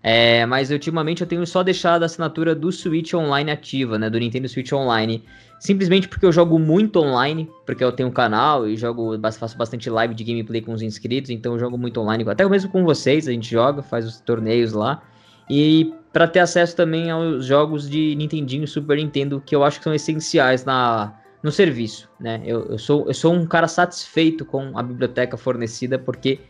É, mas ultimamente eu tenho só deixado a assinatura do Switch Online ativa, né, do Nintendo Switch Online, simplesmente porque eu jogo muito online, porque eu tenho um canal e jogo, faço bastante live de gameplay com os inscritos, então eu jogo muito online, até mesmo com vocês, a gente joga, faz os torneios lá. E para ter acesso também aos jogos de Nintendinho e Super Nintendo, que eu acho que são essenciais na, no serviço, né? Eu, eu, sou, eu sou um cara satisfeito com a biblioteca fornecida, porque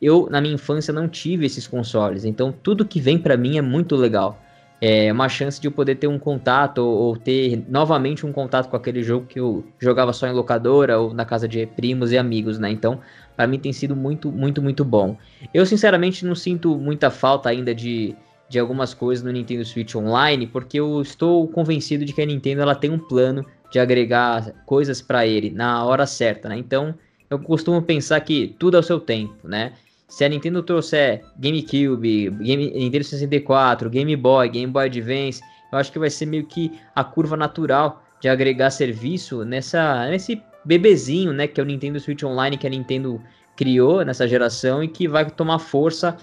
eu, na minha infância, não tive esses consoles. Então, tudo que vem para mim é muito legal. É uma chance de eu poder ter um contato ou, ou, ter novamente um contato com aquele jogo que eu jogava só em locadora ou na casa de primos e amigos, né? Então, para mim tem sido muito, muito, muito bom. Eu, sinceramente, não sinto muita falta ainda de de algumas coisas no Nintendo Switch Online, porque eu estou convencido de que a Nintendo ela tem um plano de agregar coisas para ele na hora certa, né? Então, eu costumo pensar que tudo ao seu tempo, né? Se a Nintendo trouxer GameCube, Game, Nintendo 64, Game Boy, Game Boy Advance, eu acho que vai ser meio que a curva natural de agregar serviço nessa nesse bebezinho, né, que é o Nintendo Switch Online que a Nintendo criou nessa geração e que vai tomar força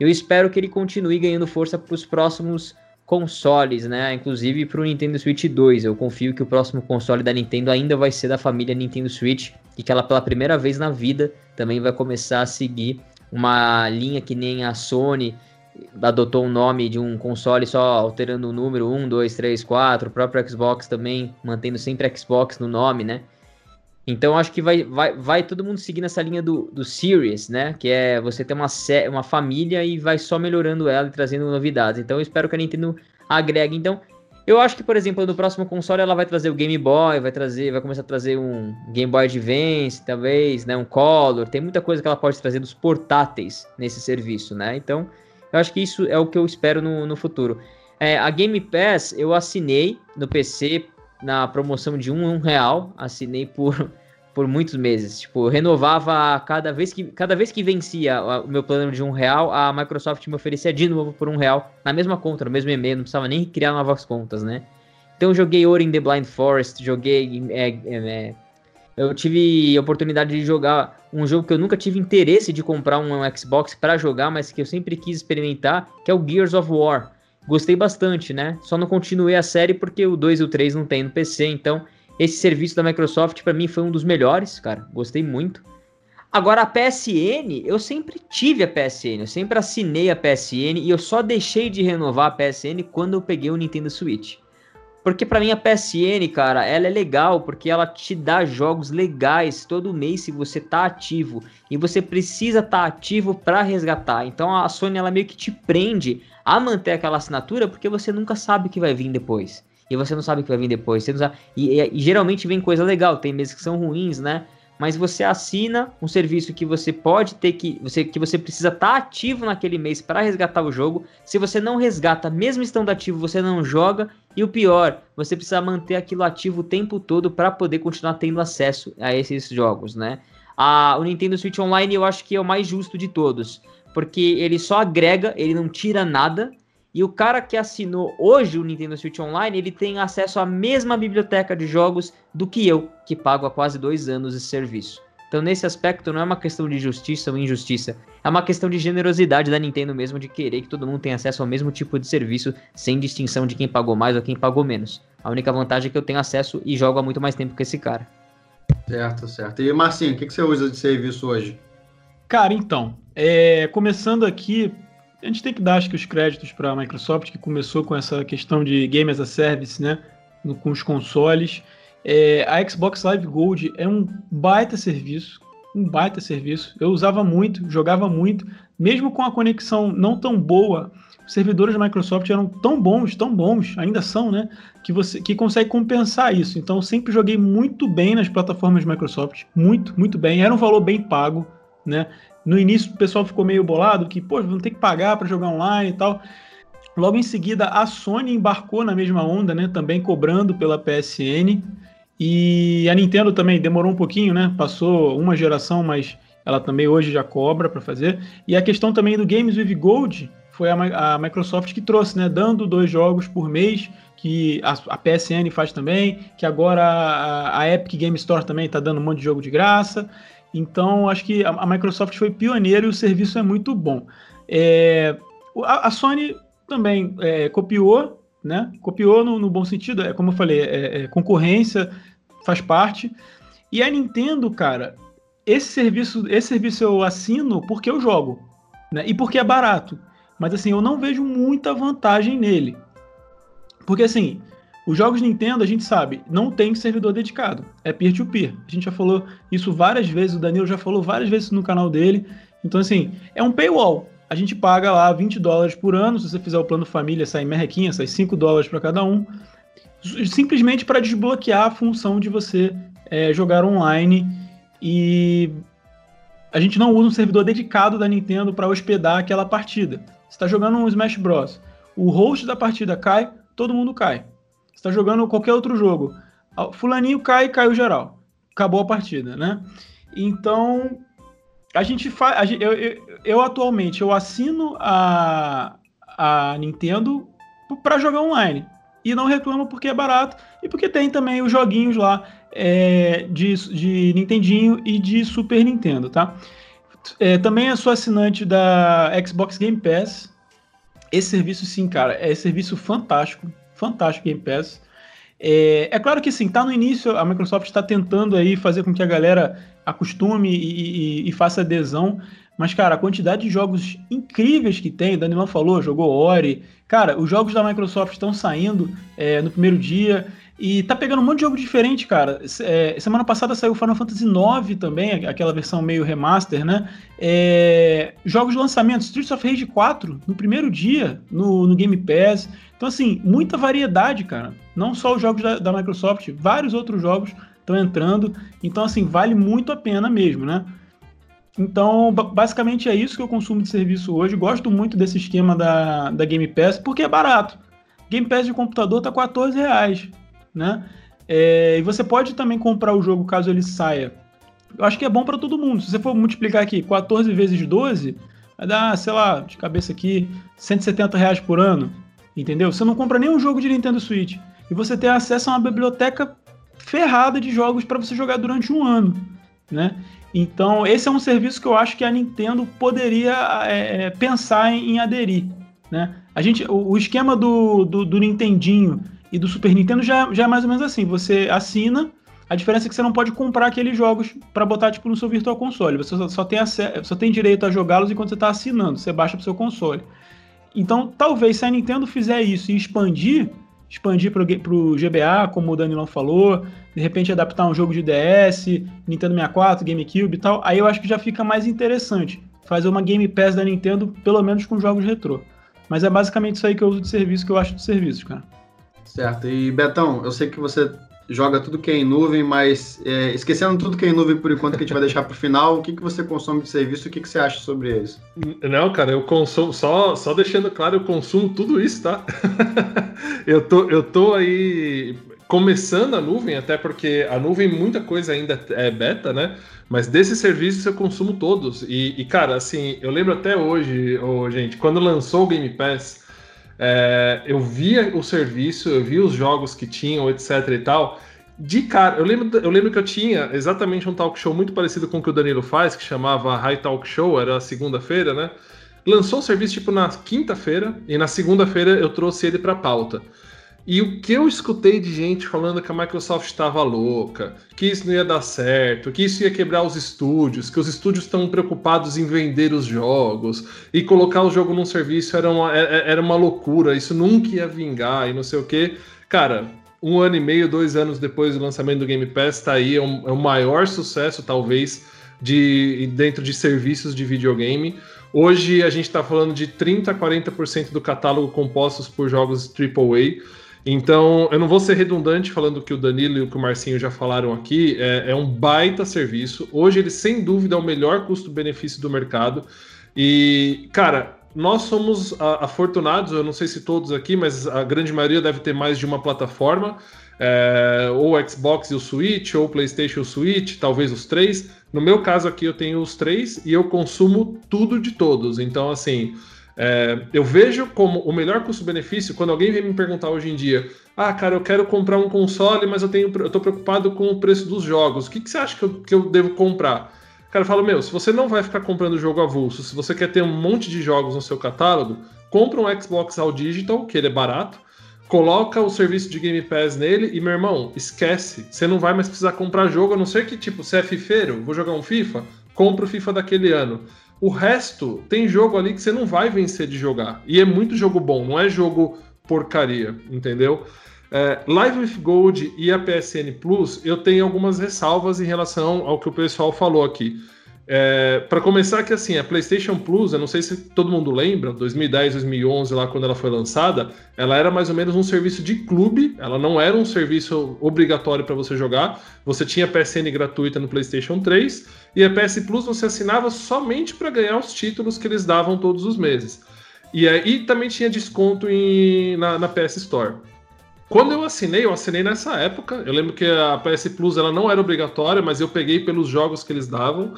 eu espero que ele continue ganhando força para os próximos consoles, né? Inclusive para o Nintendo Switch 2. Eu confio que o próximo console da Nintendo ainda vai ser da família Nintendo Switch e que ela pela primeira vez na vida também vai começar a seguir uma linha que nem a Sony adotou o um nome de um console só alterando o número 1, 2, 3, 4, o próprio Xbox também mantendo sempre Xbox no nome, né? Então acho que vai, vai, vai todo mundo seguir nessa linha do, do Series, né? Que é você ter uma, uma família e vai só melhorando ela e trazendo novidades. Então eu espero que a Nintendo agregue. Então, eu acho que, por exemplo, no próximo console ela vai trazer o Game Boy, vai trazer, vai começar a trazer um Game Boy Advance, talvez, né? Um Color. Tem muita coisa que ela pode trazer dos portáteis nesse serviço, né? Então, eu acho que isso é o que eu espero no, no futuro. É, a Game Pass eu assinei no PC na promoção de um, um real, assinei por por muitos meses. Tipo, eu renovava cada vez que cada vez que vencia o meu plano de um real, a Microsoft me oferecia de novo por um real na mesma conta, no mesmo e-mail, não precisava nem criar novas contas, né? Então joguei Ori in the Blind Forest, joguei é, é, é, eu tive oportunidade de jogar um jogo que eu nunca tive interesse de comprar um Xbox para jogar, mas que eu sempre quis experimentar, que é o Gears of War. Gostei bastante, né? Só não continuei a série porque o 2 e o 3 não tem no PC, então esse serviço da Microsoft para mim foi um dos melhores, cara. Gostei muito. Agora a PSN, eu sempre tive a PSN, eu sempre assinei a PSN e eu só deixei de renovar a PSN quando eu peguei o Nintendo Switch. Porque para mim a PSN, cara, ela é legal porque ela te dá jogos legais todo mês se você tá ativo e você precisa estar tá ativo para resgatar. Então a Sony ela meio que te prende a manter aquela assinatura porque você nunca sabe o que vai vir depois e você não sabe o que vai vir depois. Você sabe, e, e, e, geralmente vem coisa legal, tem meses que são ruins, né? Mas você assina um serviço que você pode ter que. Você, que você precisa estar tá ativo naquele mês para resgatar o jogo. Se você não resgata, mesmo estando ativo, você não joga. E o pior, você precisa manter aquilo ativo o tempo todo para poder continuar tendo acesso a esses jogos, né? A, o Nintendo Switch Online eu acho que é o mais justo de todos. Porque ele só agrega, ele não tira nada e o cara que assinou hoje o Nintendo Switch Online, ele tem acesso à mesma biblioteca de jogos do que eu, que pago há quase dois anos esse serviço. Então, nesse aspecto, não é uma questão de justiça ou injustiça, é uma questão de generosidade da Nintendo mesmo de querer que todo mundo tenha acesso ao mesmo tipo de serviço, sem distinção de quem pagou mais ou quem pagou menos. A única vantagem é que eu tenho acesso e jogo há muito mais tempo que esse cara. Certo, certo. E Marcinho, o que, que você usa de serviço hoje? Cara, então, é, começando aqui, a gente tem que dar acho que os créditos para a Microsoft, que começou com essa questão de Game as a Service, né? No, com os consoles. É, a Xbox Live Gold é um baita serviço, um baita serviço. Eu usava muito, jogava muito, mesmo com a conexão não tão boa. Os servidores da Microsoft eram tão bons, tão bons, ainda são, né? Que você que consegue compensar isso. Então, sempre joguei muito bem nas plataformas Microsoft, muito, muito bem. Era um valor bem pago, né? No início o pessoal ficou meio bolado que, pô, vão ter que pagar para jogar online e tal. Logo em seguida, a Sony embarcou na mesma onda, né? Também cobrando pela PSN. E a Nintendo também demorou um pouquinho, né? Passou uma geração, mas ela também hoje já cobra para fazer. E a questão também do Games with Gold foi a, a, Microsoft que trouxe, né? Dando dois jogos por mês, que a, a PSN faz também, que agora a, a, Epic Game Store também está dando um monte de jogo de graça. Então, acho que a, Microsoft foi pioneira e o serviço é muito bom. É, a, Sony também é, copiou, né? Copiou no, no, bom sentido, é como eu falei, é, é concorrência, faz parte. E a Nintendo, cara, esse serviço, esse serviço eu assino porque eu jogo, né? E porque é barato. Mas assim, eu não vejo muita vantagem nele. Porque assim, os jogos Nintendo, a gente sabe, não tem servidor dedicado. É peer-to-peer. -peer. A gente já falou isso várias vezes, o Danilo já falou várias vezes no canal dele. Então, assim, é um paywall. A gente paga lá 20 dólares por ano. Se você fizer o plano família, sai merrequinha, sai 5 dólares para cada um simplesmente para desbloquear a função de você é, jogar online e a gente não usa um servidor dedicado da Nintendo para hospedar aquela partida. Você está jogando um Smash Bros. O host da partida cai, todo mundo cai. Você está jogando qualquer outro jogo. Fulaninho cai, caiu geral. Acabou a partida, né? Então, a gente faz. Eu, eu, eu, atualmente eu assino a, a Nintendo para jogar online e não reclamo porque é barato e porque tem também os joguinhos lá é, de, de Nintendinho e de Super Nintendo, tá? É, também sou assinante da Xbox Game Pass. Esse serviço, sim, cara, é serviço fantástico, fantástico Game Pass. É, é claro que sim, tá no início, a Microsoft está tentando aí fazer com que a galera acostume e, e, e faça adesão, mas, cara, a quantidade de jogos incríveis que tem, o Danilão falou, jogou Ori. Cara, os jogos da Microsoft estão saindo é, no primeiro dia. E tá pegando um monte de jogo diferente, cara. É, semana passada saiu Final Fantasy IX também, aquela versão meio remaster, né? É, jogos de lançamento, Streets of Rage 4, no primeiro dia, no, no, Game Pass. Então, assim, muita variedade, cara. Não só os jogos da, da Microsoft, vários outros jogos estão entrando. Então, assim, vale muito a pena mesmo, né? Então, basicamente é isso que eu consumo de serviço hoje. Gosto muito desse esquema da, da Game Pass, porque é barato. Game Pass de computador tá 14 reais, né? É, e você pode também comprar o jogo caso ele saia. Eu acho que é bom para todo mundo. Se você for multiplicar aqui 14 vezes 12, vai dar, sei lá, de cabeça aqui, 170 reais por ano. Entendeu? Você não compra nenhum jogo de Nintendo Switch. E você tem acesso a uma biblioteca ferrada de jogos para você jogar durante um ano, né? Então, esse é um serviço que eu acho que a Nintendo poderia é, é, pensar em, em, aderir. Né? A gente, o, o esquema do, do, do, Nintendinho e do Super Nintendo já, já é mais ou menos assim: você assina, a diferença é que você não pode comprar aqueles jogos para botar tipo, no seu Virtual Console. Você só, só tem, acesso, só tem direito a jogá-los enquanto você está assinando, você baixa para o seu console. Então, talvez se a Nintendo fizer isso e expandir, expandir para o GBA, como o Danilão falou, de repente adaptar um jogo de DS, Nintendo 64, GameCube e tal, aí eu acho que já fica mais interessante fazer uma Game Pass da Nintendo, pelo menos com jogos retrô. Mas é basicamente isso aí que eu uso de serviço, que eu acho de serviço, cara. Certo. E Betão, eu sei que você joga tudo que é em nuvem, mas é, esquecendo tudo que é em nuvem por enquanto que a gente vai deixar para o final, o que, que você consome de serviço o que, que você acha sobre eles? Não, cara, eu consumo, só, só deixando claro, eu consumo tudo isso, tá? eu, tô, eu tô aí começando a nuvem, até porque a nuvem muita coisa ainda é beta, né? Mas desses serviços eu consumo todos. E, e cara, assim, eu lembro até hoje, oh, gente, quando lançou o Game Pass, é, eu via o serviço, eu via os jogos que tinham, etc e tal. de cara, eu lembro, eu lembro que eu tinha exatamente um talk show muito parecido com o que o Danilo faz, que chamava High Talk Show, era segunda-feira, né? Lançou o serviço tipo na quinta-feira, e na segunda-feira eu trouxe ele para pauta. E o que eu escutei de gente falando que a Microsoft estava louca, que isso não ia dar certo, que isso ia quebrar os estúdios, que os estúdios estão preocupados em vender os jogos e colocar o jogo num serviço era uma, é, é, era uma loucura, isso nunca ia vingar e não sei o que. Cara, um ano e meio, dois anos depois do lançamento do Game Pass, está aí, é, um, é o maior sucesso, talvez, de dentro de serviços de videogame. Hoje a gente está falando de 30% a 40% do catálogo compostos por jogos AAA. Então, eu não vou ser redundante falando que o Danilo e o que o Marcinho já falaram aqui, é, é um baita serviço. Hoje ele, sem dúvida, é o melhor custo-benefício do mercado. E, cara, nós somos afortunados, eu não sei se todos aqui, mas a grande maioria deve ter mais de uma plataforma, é, ou Xbox e o Switch, ou PlayStation e o Switch, talvez os três. No meu caso aqui, eu tenho os três e eu consumo tudo de todos. Então, assim, é, eu vejo como o melhor custo-benefício quando alguém vem me perguntar hoje em dia: ah, cara, eu quero comprar um console, mas eu tenho, eu tô preocupado com o preço dos jogos. O que, que você acha que eu, que eu devo comprar? Cara, eu falo, meu, se você não vai ficar comprando jogo avulso, se você quer ter um monte de jogos no seu catálogo, compra um Xbox All Digital, que ele é barato, coloca o serviço de Game Pass nele e, meu irmão, esquece. Você não vai mais precisar comprar jogo, a não ser que, tipo, você é fifeiro, vou jogar um FIFA, compra o FIFA daquele ano. O resto tem jogo ali que você não vai vencer de jogar. E é muito jogo bom, não é jogo porcaria, entendeu? É, Live with Gold e a PSN Plus, eu tenho algumas ressalvas em relação ao que o pessoal falou aqui. É, para começar, que assim, a PlayStation Plus, eu não sei se todo mundo lembra, 2010, 2011, lá quando ela foi lançada, ela era mais ou menos um serviço de clube, ela não era um serviço obrigatório para você jogar. Você tinha PSN gratuita no PlayStation 3 e a PS Plus você assinava somente para ganhar os títulos que eles davam todos os meses. E aí também tinha desconto em, na, na PS Store. Quando eu assinei, eu assinei nessa época. Eu lembro que a PS Plus ela não era obrigatória, mas eu peguei pelos jogos que eles davam.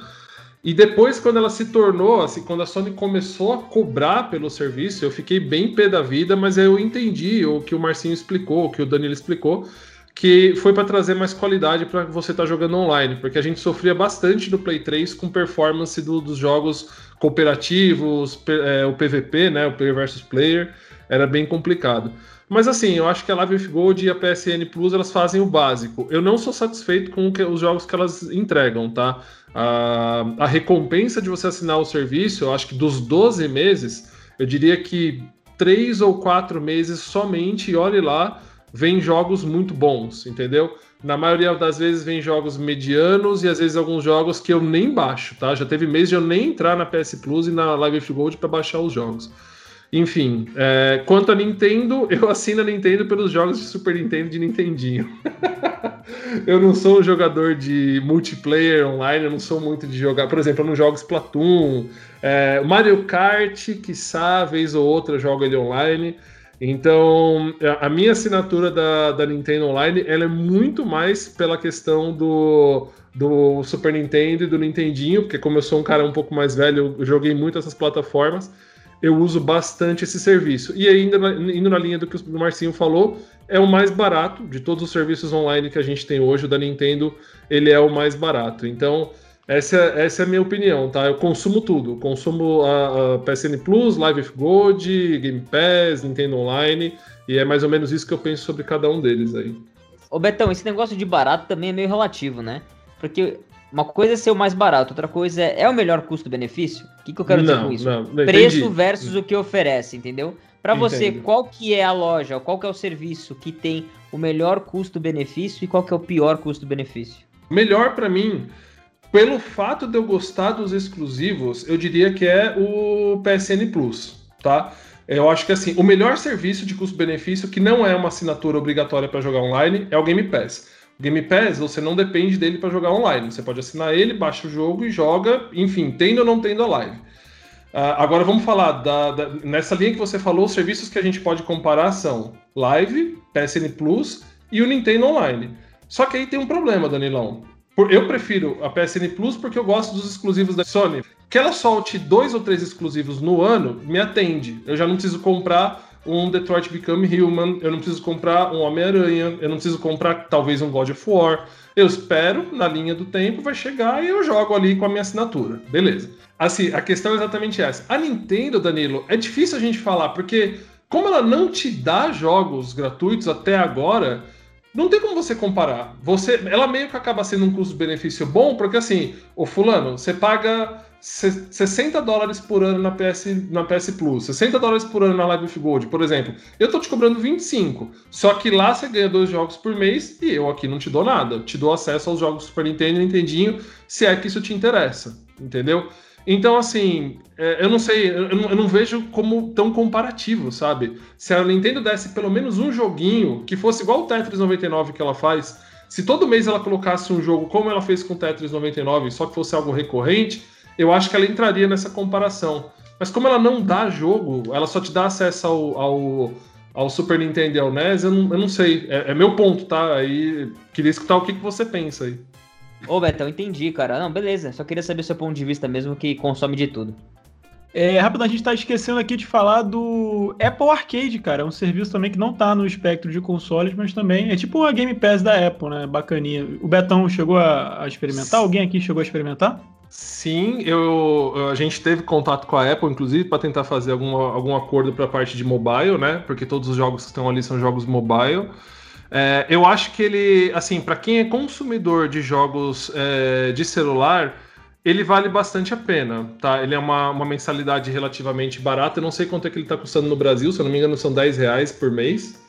E depois, quando ela se tornou, assim, quando a Sony começou a cobrar pelo serviço, eu fiquei bem pé da vida, mas eu entendi o que o Marcinho explicou, o que o Danilo explicou, que foi para trazer mais qualidade para você estar tá jogando online, porque a gente sofria bastante no Play 3 com performance do, dos jogos cooperativos, é, o PVP, né, o Player versus Player, era bem complicado. Mas assim, eu acho que a Live Gold e a PSN Plus elas fazem o básico. Eu não sou satisfeito com os jogos que elas entregam, tá? A, a recompensa de você assinar o serviço, eu acho que dos 12 meses, eu diria que 3 ou 4 meses somente, e olhe lá, vem jogos muito bons, entendeu? Na maioria das vezes vem jogos medianos e às vezes alguns jogos que eu nem baixo, tá? Já teve mês de eu nem entrar na PS Plus e na Live Gold para baixar os jogos. Enfim, é, quanto a Nintendo, eu assino a Nintendo pelos jogos de Super Nintendo de Nintendinho. eu não sou um jogador de multiplayer online, eu não sou muito de jogar. Por exemplo, eu não jogo Splatoon, é, Mario Kart, quiçá, vez ou outra, jogo ele online. Então, a minha assinatura da, da Nintendo Online ela é muito mais pela questão do, do Super Nintendo e do Nintendinho, porque como eu sou um cara um pouco mais velho, eu joguei muito essas plataformas eu uso bastante esse serviço. E ainda indo na linha do que o Marcinho falou, é o mais barato de todos os serviços online que a gente tem hoje, o da Nintendo, ele é o mais barato. Então, essa, essa é a minha opinião, tá? Eu consumo tudo. consumo a, a PSN Plus, Live with Gold, Game Pass, Nintendo Online, e é mais ou menos isso que eu penso sobre cada um deles aí. Ô Betão, esse negócio de barato também é meio relativo, né? Porque uma coisa é ser o mais barato, outra coisa é, é o melhor custo-benefício? O que, que eu quero não, dizer com isso? Não, não, Preço versus o que oferece, entendeu? Para você, qual que é a loja, qual que é o serviço que tem o melhor custo-benefício e qual que é o pior custo-benefício? Melhor para mim, pelo fato de eu gostar dos exclusivos, eu diria que é o PSN Plus, tá? Eu acho que assim, o melhor serviço de custo-benefício que não é uma assinatura obrigatória para jogar online é o Game Pass. Game Pass, você não depende dele para jogar online. Você pode assinar ele, baixa o jogo e joga, enfim, tendo ou não tendo a live. Uh, agora vamos falar da, da, nessa linha que você falou, os serviços que a gente pode comparar são Live, PSN Plus e o Nintendo Online. Só que aí tem um problema, Danilão. Eu prefiro a PSN Plus porque eu gosto dos exclusivos da Sony. Que ela solte dois ou três exclusivos no ano, me atende. Eu já não preciso comprar um Detroit Become Human, eu não preciso comprar um Homem-Aranha, eu não preciso comprar talvez um God of War. Eu espero, na linha do tempo, vai chegar e eu jogo ali com a minha assinatura. Beleza. Assim, a questão é exatamente essa. A Nintendo, Danilo, é difícil a gente falar, porque como ela não te dá jogos gratuitos até agora, não tem como você comparar. Você, ela meio que acaba sendo um custo-benefício bom, porque assim, o fulano, você paga 60 dólares por ano na PS, na PS Plus, 60 dólares por ano na Live of Gold, por exemplo. Eu tô te cobrando 25. Só que lá você ganha dois jogos por mês e eu aqui não te dou nada. Te dou acesso aos jogos Super Nintendo e Nintendinho, se é que isso te interessa. Entendeu? Então, assim, é, eu não sei, eu não, eu não, vejo como tão comparativo, sabe? Se a Nintendo desse pelo menos um joguinho que fosse igual o Tetris 99 que ela faz, se todo mês ela colocasse um jogo como ela fez com o Tetris 99, só que fosse algo recorrente, eu acho que ela entraria nessa comparação. Mas como ela não dá jogo, ela só te dá acesso ao, ao, ao Super Nintendo e ao NES, eu não, eu não sei. É, é, meu ponto, tá? Aí queria escutar o que, que você pensa aí. Ô, Betão, entendi, cara. Não, beleza. Só queria saber seu ponto de vista mesmo, que consome de tudo. É, rápido, a gente tá esquecendo aqui de falar do Apple Arcade, cara. É um serviço também que não tá no espectro de consoles, mas também é tipo a Game Pass da Apple, né? Bacaninha. O Betão chegou a, a experimentar? Alguém aqui chegou a experimentar? Sim, eu, a gente teve contato com a Apple, inclusive, para tentar fazer algum, algum acordo para a parte de mobile, né? Porque todos os jogos que estão ali são jogos mobile. É, eu acho que ele, assim, para quem é consumidor de jogos é, de celular, ele vale bastante a pena, tá? Ele é uma, uma mensalidade relativamente barata. Eu não sei quanto é que ele está custando no Brasil, se eu não me engano, são 10 reais por mês.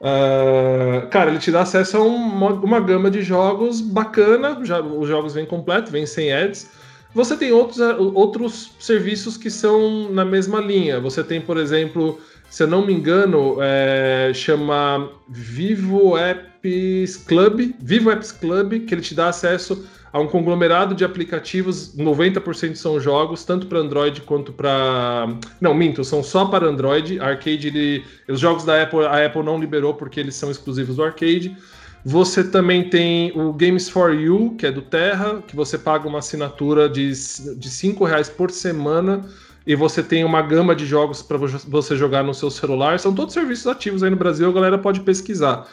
Uh, cara, ele te dá acesso a uma, uma gama de jogos bacana. Já, os jogos vêm completos, vêm sem ads. Você tem outros, eh, outros serviços que são na mesma linha. Você tem, por exemplo, se eu não me engano, é, chama Vivo Apps Club, Vivo Apps Club, que ele te dá acesso a um conglomerado de aplicativos, 90% são jogos, tanto para Android quanto para. Não, minto, são só para Android. Arcade, ele... os jogos da Apple, a Apple não liberou porque eles são exclusivos do arcade. Você também tem o Games for You, que é do Terra, que você paga uma assinatura de, de 5 reais por semana e você tem uma gama de jogos para você jogar no seu celular. São todos serviços ativos aí no Brasil, a galera pode pesquisar.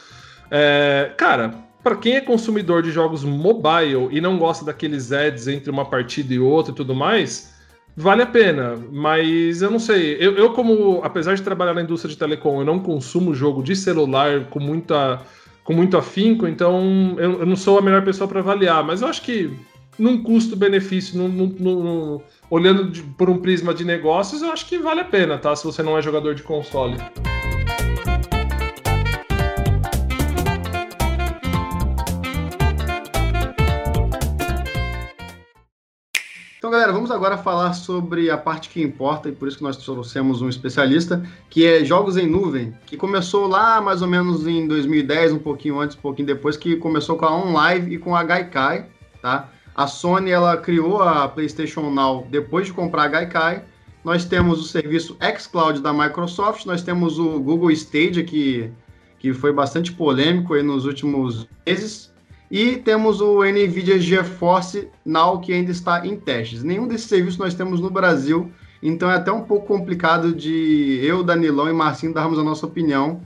É, cara, para quem é consumidor de jogos mobile e não gosta daqueles ads entre uma partida e outra e tudo mais, vale a pena. Mas eu não sei, eu, eu como, apesar de trabalhar na indústria de telecom, eu não consumo jogo de celular com muita com muito afinco, então eu, eu não sou a melhor pessoa para avaliar, mas eu acho que num custo-benefício, olhando de, por um prisma de negócios, eu acho que vale a pena, tá? Se você não é jogador de console. Então, galera, vamos agora falar sobre a parte que importa, e por isso que nós trouxemos um especialista, que é jogos em nuvem, que começou lá mais ou menos em 2010, um pouquinho antes, um pouquinho depois, que começou com a OnLive e com a Gaikai, tá? A Sony, ela criou a PlayStation Now depois de comprar a Gaikai. Nós temos o serviço xCloud da Microsoft, nós temos o Google Stadia, que, que foi bastante polêmico nos últimos meses, e temos o NVIDIA GeForce Now, que ainda está em testes. Nenhum desses serviços nós temos no Brasil, então é até um pouco complicado de eu, Danilão e Marcinho darmos a nossa opinião.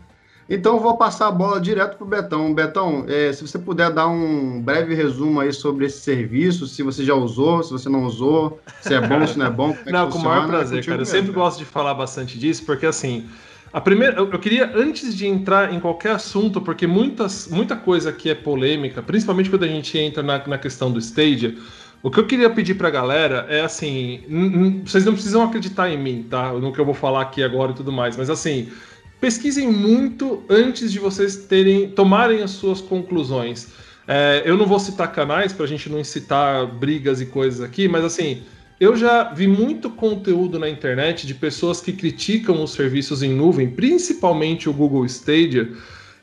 Então vou passar a bola direto para o Betão. Betão, é, se você puder dar um breve resumo aí sobre esse serviço, se você já usou, se você não usou, se é bom, se não é bom. É não, com o maior prazer, é cara. Eu sempre gosto de falar bastante disso, porque assim, a primeira, eu, queria, antes de entrar em qualquer assunto, porque muitas, muita coisa aqui é polêmica, principalmente quando a gente entra na, na questão do Stadia, o que eu queria pedir pra galera é assim: vocês não precisam acreditar em mim, tá? No que eu vou falar aqui agora e tudo mais, mas assim, pesquisem muito antes de vocês terem tomarem as suas conclusões. É, eu não vou citar canais para a gente não incitar brigas e coisas aqui, mas assim eu já vi muito conteúdo na internet de pessoas que criticam os serviços em nuvem, principalmente o Google Stadia,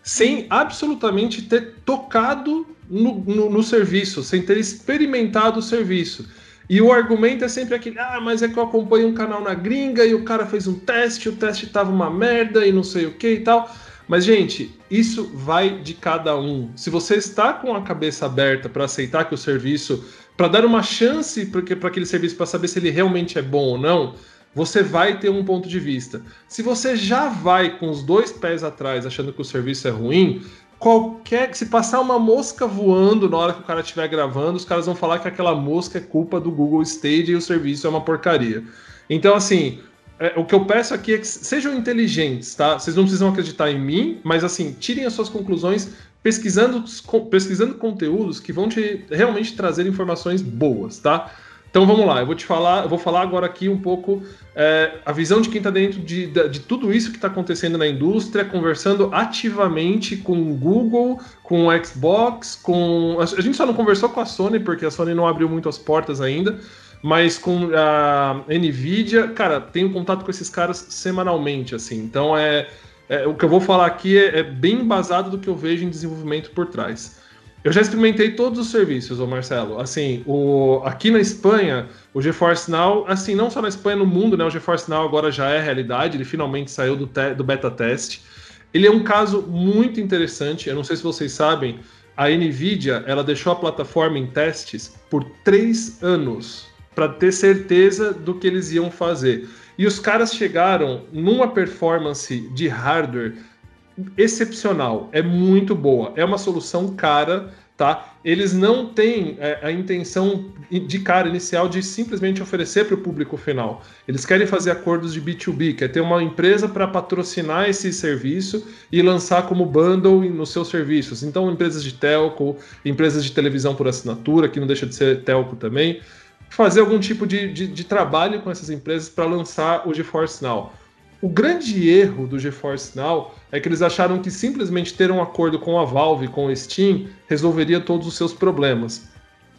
sem absolutamente ter tocado no, no, no serviço, sem ter experimentado o serviço. E o argumento é sempre aquele: ah, mas é que eu acompanho um canal na gringa e o cara fez um teste, o teste tava uma merda e não sei o que e tal. Mas, gente, isso vai de cada um. Se você está com a cabeça aberta para aceitar que o serviço para dar uma chance para aquele serviço para saber se ele realmente é bom ou não, você vai ter um ponto de vista. Se você já vai com os dois pés atrás achando que o serviço é ruim, qualquer se passar uma mosca voando na hora que o cara estiver gravando, os caras vão falar que aquela mosca é culpa do Google Stage e o serviço é uma porcaria. Então, assim, é, o que eu peço aqui é que sejam inteligentes, tá? Vocês não precisam acreditar em mim, mas assim, tirem as suas conclusões pesquisando, pesquisando conteúdos que vão te realmente trazer informações boas, tá? Então vamos lá, eu vou te falar, eu vou falar agora aqui um pouco é, a visão de quem está dentro de, de, de, tudo isso que está acontecendo na indústria, conversando ativamente com o Google, com o Xbox, com. A gente só não conversou com a Sony, porque a Sony não abriu muito as portas ainda, mas com a Nvidia, cara, tenho contato com esses caras semanalmente, assim. Então é, é o que eu vou falar aqui é, é bem embasado do que eu vejo em desenvolvimento por trás. Eu já experimentei todos os serviços, ô Marcelo. Assim, o, aqui na Espanha, o GeForce Now, assim, não só na Espanha, no mundo, né? O GeForce Now agora já é realidade, ele finalmente saiu do, te, do beta teste. Ele é um caso muito interessante. Eu não sei se vocês sabem, a Nvidia ela deixou a plataforma em testes por três anos para ter certeza do que eles iam fazer. E os caras chegaram numa performance de hardware excepcional, é muito boa, é uma solução cara, tá? Eles não têm é, a intenção de cara inicial de simplesmente oferecer para o público final. Eles querem fazer acordos de B2B, quer ter uma empresa para patrocinar esse serviço e lançar como bundle nos seus serviços. Então, empresas de telco, empresas de televisão por assinatura, que não deixa de ser telco também, fazer algum tipo de, de, de trabalho com essas empresas para lançar o GeForce Now. O grande erro do GeForce Now é que eles acharam que simplesmente ter um acordo com a Valve, com o Steam, resolveria todos os seus problemas.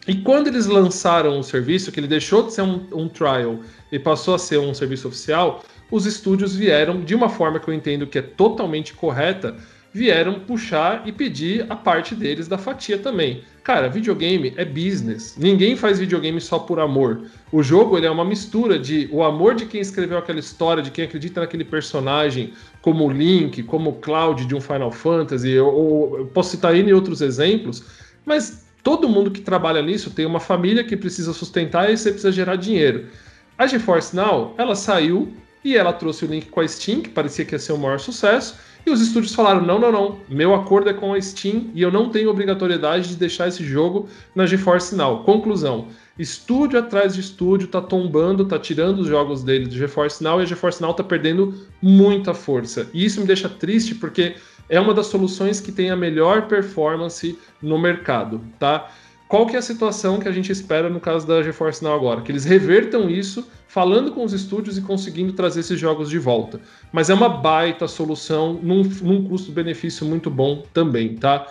E quando eles lançaram o serviço, que ele deixou de ser um, um trial e passou a ser um serviço oficial, os estúdios vieram, de uma forma que eu entendo que é totalmente correta, vieram puxar e pedir a parte deles da fatia também. Cara, videogame é business. Ninguém faz videogame só por amor. O jogo ele é uma mistura de o amor de quem escreveu aquela história, de quem acredita naquele personagem, como Link, como Cloud de um Final Fantasy, ou, posso citar N outros exemplos, mas todo mundo que trabalha nisso tem uma família que precisa sustentar e você precisa gerar dinheiro. A GeForce Now, ela saiu e ela trouxe o link com a Steam, que parecia que ia ser o maior sucesso, e os estúdios falaram: não, não, não, meu acordo é com a Steam e eu não tenho obrigatoriedade de deixar esse jogo na GeForce Now. Conclusão: estúdio atrás de estúdio tá tombando, tá tirando os jogos dele do GeForce Now e a GeForce Now tá perdendo muita força. E isso me deixa triste porque é uma das soluções que tem a melhor performance no mercado, tá? Qual que é a situação que a gente espera no caso da GeForce Now agora? Que eles revertam isso, falando com os estúdios e conseguindo trazer esses jogos de volta. Mas é uma baita solução num, num custo-benefício muito bom também, tá?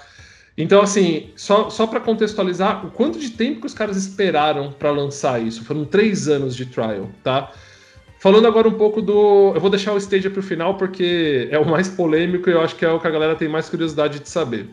Então, assim, só, só para contextualizar, o quanto de tempo que os caras esperaram para lançar isso? Foram três anos de trial, tá? Falando agora um pouco do. Eu vou deixar o Stadia para o final porque é o mais polêmico e eu acho que é o que a galera tem mais curiosidade de saber.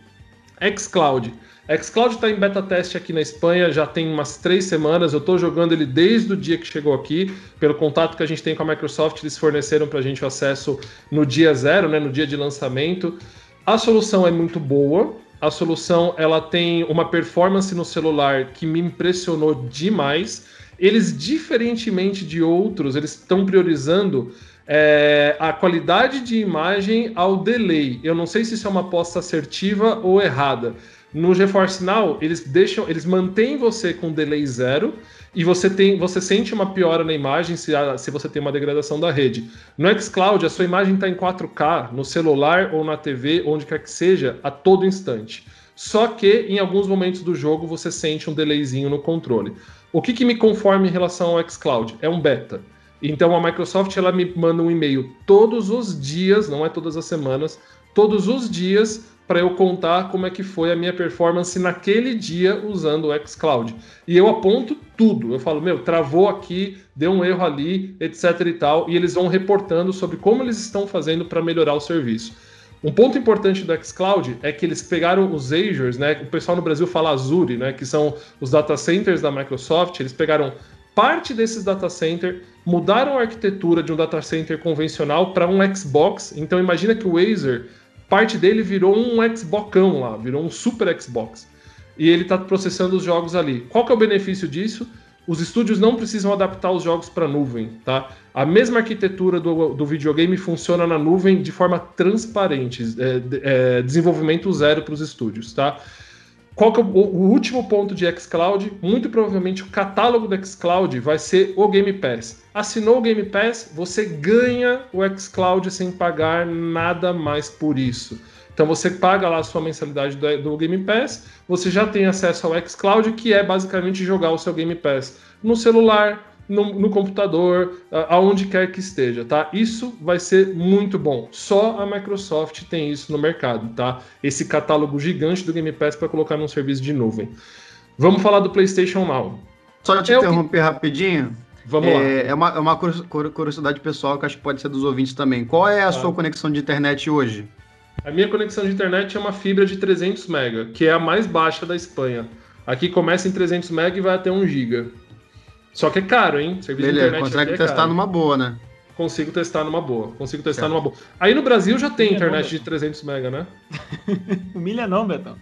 xCloud. xCloud está em beta teste aqui na Espanha já tem umas três semanas. Eu estou jogando ele desde o dia que chegou aqui. Pelo contato que a gente tem com a Microsoft, eles forneceram para a gente o acesso no dia zero, né, no dia de lançamento. A solução é muito boa. A solução ela tem uma performance no celular que me impressionou demais. Eles, diferentemente de outros, eles estão priorizando é, a qualidade de imagem ao delay. Eu não sei se isso é uma aposta assertiva ou errada. No GeForce Now, eles deixam, eles mantêm você com delay zero e você tem, você sente uma piora na imagem se, se você tem uma degradação da rede. No xCloud, a sua imagem está em 4K no celular ou na TV, onde quer que seja, a todo instante. Só que em alguns momentos do jogo você sente um delayzinho no controle. O que, que me conforma em relação ao xCloud? É um beta. Então a Microsoft ela me manda um e-mail todos os dias, não é todas as semanas, todos os dias para eu contar como é que foi a minha performance naquele dia usando o xCloud. E eu aponto tudo. Eu falo, meu, travou aqui, deu um erro ali, etc e tal, e eles vão reportando sobre como eles estão fazendo para melhorar o serviço. Um ponto importante do xCloud é que eles pegaram os Azures, né? O pessoal no Brasil fala Azure, né? Que são os data centers da Microsoft. Eles pegaram parte desses data centers, mudaram a arquitetura de um data center convencional para um Xbox. Então imagina que o Azer, parte dele virou um Xboxão lá, virou um super Xbox. E ele está processando os jogos ali. Qual que é o benefício disso? os estúdios não precisam adaptar os jogos para nuvem, tá? A mesma arquitetura do, do videogame funciona na nuvem de forma transparente, é, é, desenvolvimento zero para os estúdios, tá? Qual que é o, o, último ponto de xCloud? Muito provavelmente o catálogo do xCloud vai ser o Game Pass. Assinou o Game Pass, você ganha o xCloud sem pagar nada mais por isso. Então você paga lá a sua mensalidade do, do Game Pass, você já tem acesso ao xCloud, que é basicamente jogar o seu Game Pass no celular, no, no, computador, aonde quer que esteja, tá? Isso vai ser muito bom. Só a Microsoft tem isso no mercado, tá? Esse catálogo gigante do Game Pass para colocar num serviço de nuvem. Vamos falar do PlayStation Now. Só te é interromper que... rapidinho. Vamos é, lá. É uma, é uma curiosidade pessoal que acho que pode ser dos ouvintes também. Qual é a ah. sua conexão de internet hoje? A minha conexão de internet é uma fibra de 300 MB, que é a mais baixa da Espanha. Aqui começa em 300 MB e vai até 1 GB. Só que é caro, hein? Serviço Beleza, de internet consegue é testar caro. numa boa, né? Consigo testar numa boa. Consigo testar certo. numa boa. Aí no Brasil já tem internet não, de 300 MB, né? Humilha não, Betão.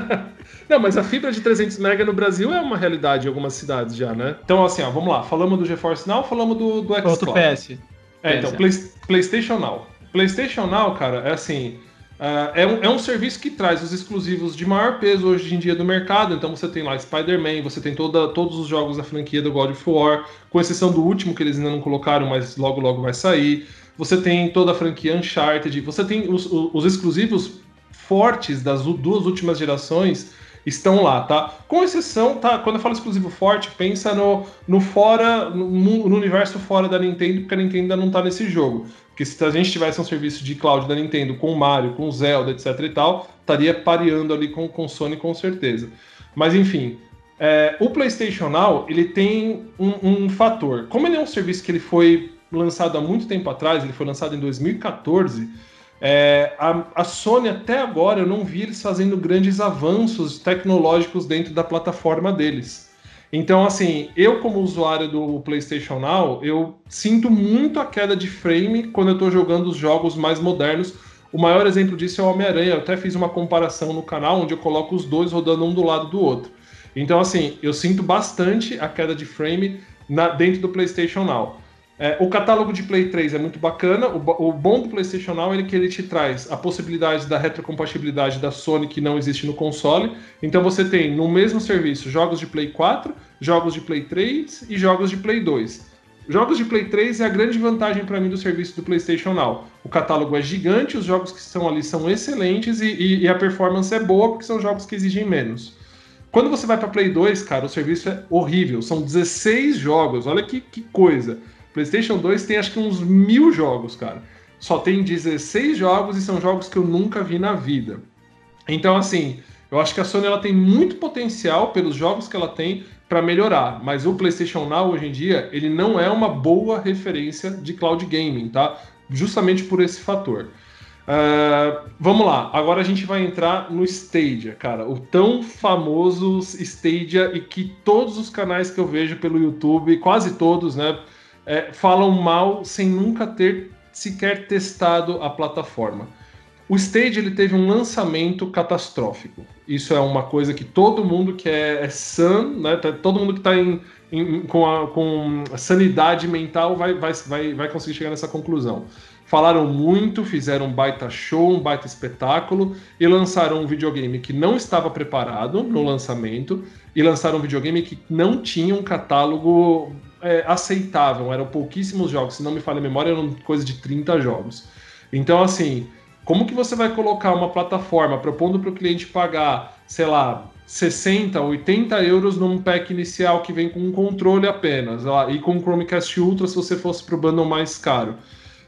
não, mas a fibra de 300 MB no Brasil é uma realidade em algumas cidades já, né? Então, assim, ó, vamos lá. Falamos do GeForce Now, falamos do, do Xbox. Outro PS. É, então, Play, PlayStation Now. PlayStation Now, cara, é assim Uh, é, um, é um serviço que traz os exclusivos de maior peso hoje em dia do mercado. Então você tem lá Spider-Man, você tem toda, todos os jogos da franquia do God of War, com exceção do último que eles ainda não colocaram, mas logo logo vai sair. Você tem toda a franquia Uncharted, você tem os, os exclusivos fortes das duas últimas gerações estão lá, tá? Com exceção, tá? Quando eu falo exclusivo forte, pensa no, no fora, no, no universo fora da Nintendo, porque a Nintendo ainda não tá nesse jogo. Porque se a gente tivesse um serviço de cloud da Nintendo com Mario, com Zelda, etc e tal, estaria pareando ali com o Sony com certeza. Mas enfim, é, o PlayStation Now ele tem um, um, fator. Como ele é um serviço que ele foi lançado há muito tempo atrás, ele foi lançado em 2014, é, a, a, Sony até agora eu não vi eles fazendo grandes avanços tecnológicos dentro da plataforma deles. Então, assim, eu como usuário do PlayStation Now, eu sinto muito a queda de frame quando eu estou jogando os jogos mais modernos. O maior exemplo disso é o Homem-Aranha. Eu até fiz uma comparação no canal onde eu coloco os dois rodando um do lado do outro. Então, assim, eu sinto bastante a queda de frame na, dentro do PlayStation Now. É, o catálogo de Play 3 é muito bacana. O, o, bom do PlayStation Now é que ele te traz a possibilidade da retrocompatibilidade da Sony que não existe no console. Então você tem no mesmo serviço jogos de Play 4, jogos de Play 3 e jogos de Play 2. Jogos de Play 3 é a grande vantagem para mim do serviço do PlayStation Now. O catálogo é gigante, os jogos que estão ali são excelentes e, e, e a performance é boa porque são jogos que exigem menos. Quando você vai para Play 2, cara, o serviço é horrível. São 16 jogos, olha que, que coisa. PlayStation 2 tem acho que uns mil jogos, cara. Só tem 16 jogos e são jogos que eu nunca vi na vida. Então, assim, eu acho que a Sony ela tem muito potencial pelos jogos que ela tem para melhorar, mas o PlayStation Now hoje em dia ele não é uma boa referência de cloud gaming, tá? Justamente por esse fator. Uh, vamos lá, agora a gente vai entrar no Stadia, cara, o tão famoso Stadia e que todos os canais que eu vejo pelo YouTube, quase todos, né? É, falam mal sem nunca ter sequer testado a plataforma. O Stage ele teve um lançamento catastrófico. Isso é uma coisa que todo mundo que é, é san, né, tá, todo mundo que está com, a, com sanidade mental vai, vai, vai, vai conseguir chegar nessa conclusão. Falaram muito, fizeram um baita show, um baita espetáculo e lançaram um videogame que não estava preparado no lançamento e lançaram um videogame que não tinha um catálogo é, aceitável, eram pouquíssimos jogos, se não me falha a memória, eram coisa de 30 jogos. Então, assim, como que você vai colocar uma plataforma propondo para o cliente pagar, sei lá, 60, 80 euros num pack inicial que vem com um controle apenas, ó, e com o Chromecast Ultra se você fosse para o bundle mais caro.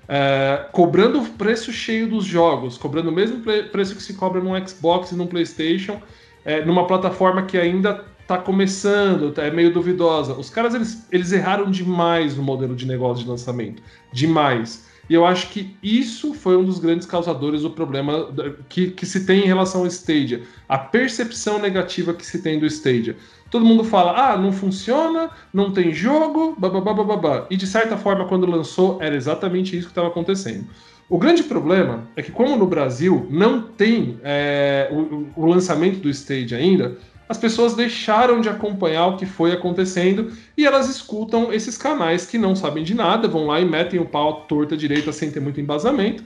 É, cobrando o preço cheio dos jogos, cobrando o mesmo preço que se cobra no Xbox e no PlayStation, é, numa plataforma que ainda tá começando, tá, é meio duvidosa. Os caras eles, eles erraram demais no modelo de negócio de lançamento, demais. E eu acho que isso foi um dos grandes causadores do problema que, que se tem em relação ao Stadia. A percepção negativa que se tem do Stadia. Todo mundo fala, ah, não funciona, não tem jogo, babá. E de certa forma, quando lançou, era exatamente isso que estava acontecendo. O grande problema é que, como no Brasil não tem é, o, o lançamento do Stadia ainda, as pessoas deixaram de acompanhar o que foi acontecendo e elas escutam esses canais que não sabem de nada, vão lá e metem o pau torta direita sem ter muito embasamento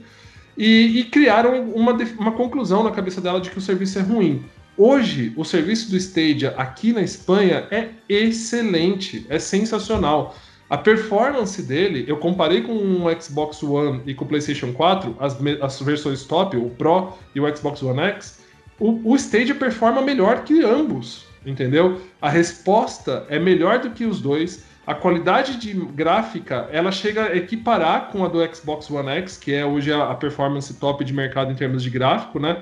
e, e criaram uma, uma conclusão na cabeça dela de que o serviço é ruim. Hoje, o serviço do Stadia aqui na Espanha é excelente, é sensacional. A performance dele, eu comparei com o Xbox One e com o PlayStation 4, as, as versões top, o Pro e o Xbox One X, o, o Stadia performa melhor que ambos, entendeu? A resposta é melhor do que os dois. A qualidade de gráfica ela chega a equiparar com a do Xbox One X, que é hoje a, a performance top de mercado em termos de gráfico, né?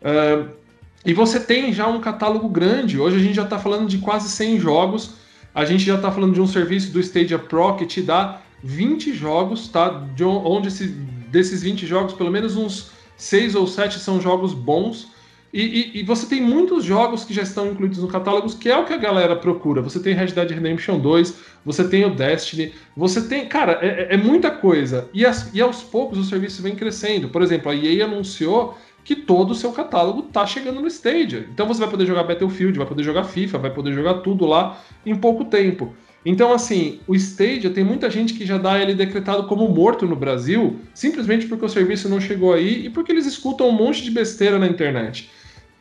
Uh, e você tem já um catálogo grande. Hoje a gente já está falando de quase 100 jogos. A gente já está falando de um serviço do Stadia Pro que te dá 20 jogos, tá? De onde esse, desses 20 jogos, pelo menos uns 6 ou 7 são jogos bons. E, e, e, você tem muitos jogos que já estão incluídos no catálogo, que é o que a galera procura. Você tem Red Dead Redemption 2, você tem o Destiny, você tem. Cara, é, é, é muita coisa. E, as, e aos poucos o serviço vem crescendo. Por exemplo, a EA anunciou que todo o seu catálogo tá chegando no Stadia. Então você vai poder jogar Battlefield, vai poder jogar FIFA, vai poder jogar tudo lá em pouco tempo. Então, assim, o Stadia tem muita gente que já dá ele decretado como morto no Brasil, simplesmente porque o serviço não chegou aí e porque eles escutam um monte de besteira na internet.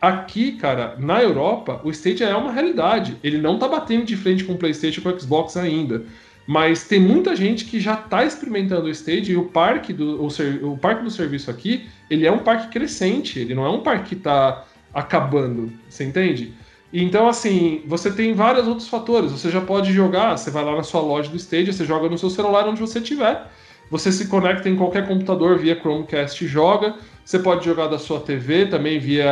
Aqui, cara, na Europa, o Stadia é uma realidade. Ele não tá batendo de frente com o PlayStation e com o Xbox ainda. Mas tem muita gente que já está experimentando o Stadia e o parque do, o, o, parque do serviço aqui, ele é um parque crescente, ele não é um parque que está acabando, você entende? Então, assim, você tem vários outros fatores. Você já pode jogar, você vai lá na sua loja do Stadia, você joga no seu celular onde você estiver. Você se conecta em qualquer computador via Chromecast e joga. Você pode jogar da sua TV também via.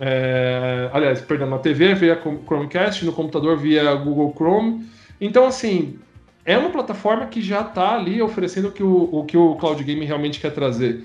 É, aliás, perdão, na TV via Chromecast, no computador via Google Chrome. Então, assim, é uma plataforma que já está ali oferecendo o que o, o, que o Cloud Game realmente quer trazer.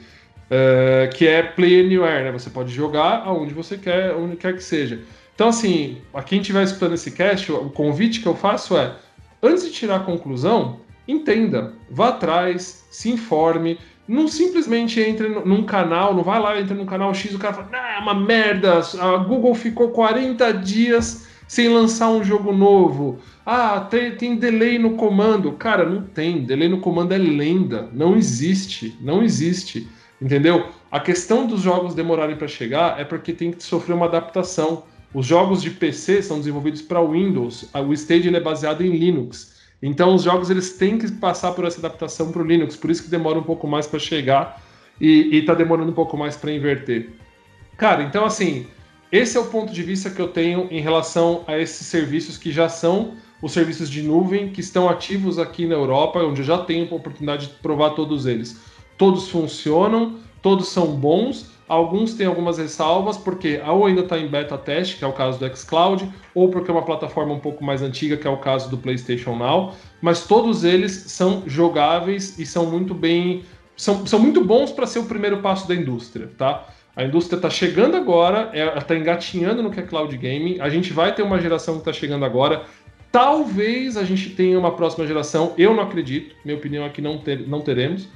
É, que é Play Anywhere, né? Você pode jogar aonde você quer, onde quer que seja. Então, assim, a quem estiver escutando esse cast, o convite que eu faço é: antes de tirar a conclusão, entenda, vá atrás, se informe, não simplesmente entre num canal, não vai lá, entra num canal X, o cara fala, ah, uma merda, a Google ficou 40 dias sem lançar um jogo novo. Ah, tem, tem delay no comando. Cara, não tem. Delay no comando é lenda. Não existe. Não existe. Entendeu? A questão dos jogos demorarem para chegar é porque tem que sofrer uma adaptação. Os jogos de PC são desenvolvidos para Windows. O Stadia é baseado em Linux. Então os jogos eles têm que passar por essa adaptação para o Linux, por isso que demora um pouco mais para chegar e está demorando um pouco mais para inverter. Cara, então assim, esse é o ponto de vista que eu tenho em relação a esses serviços que já são os serviços de nuvem que estão ativos aqui na Europa, onde eu já tenho a oportunidade de provar todos eles. Todos funcionam, todos são bons Alguns têm algumas ressalvas, porque ou ainda está em beta teste, que é o caso do xCloud, ou porque é uma plataforma um pouco mais antiga, que é o caso do PlayStation Now. Mas todos eles são jogáveis e são muito bem. são, são muito bons para ser o primeiro passo da indústria, tá? A indústria está chegando agora, está engatinhando no que é cloud gaming. A gente vai ter uma geração que está chegando agora. Talvez a gente tenha uma próxima geração. Eu não acredito. Minha opinião é que não, ter, não teremos.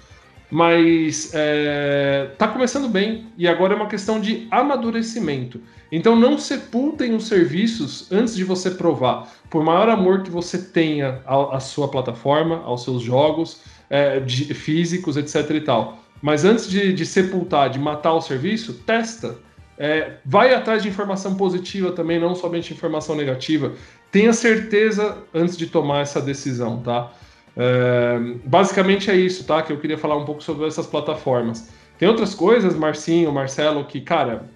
Mas é, tá começando bem e agora é uma questão de amadurecimento. Então não sepultem os serviços antes de você provar. Por maior amor que você tenha à, sua plataforma, aos seus jogos é, de, físicos, etc. e tal. Mas antes de, de sepultar, de matar o serviço, testa. É, vai atrás de informação positiva também, não somente informação negativa. Tenha certeza antes de tomar essa decisão, tá? É, basicamente é isso, tá? Que eu queria falar um pouco sobre essas plataformas. Tem outras coisas, Marcinho, Marcelo, que, cara,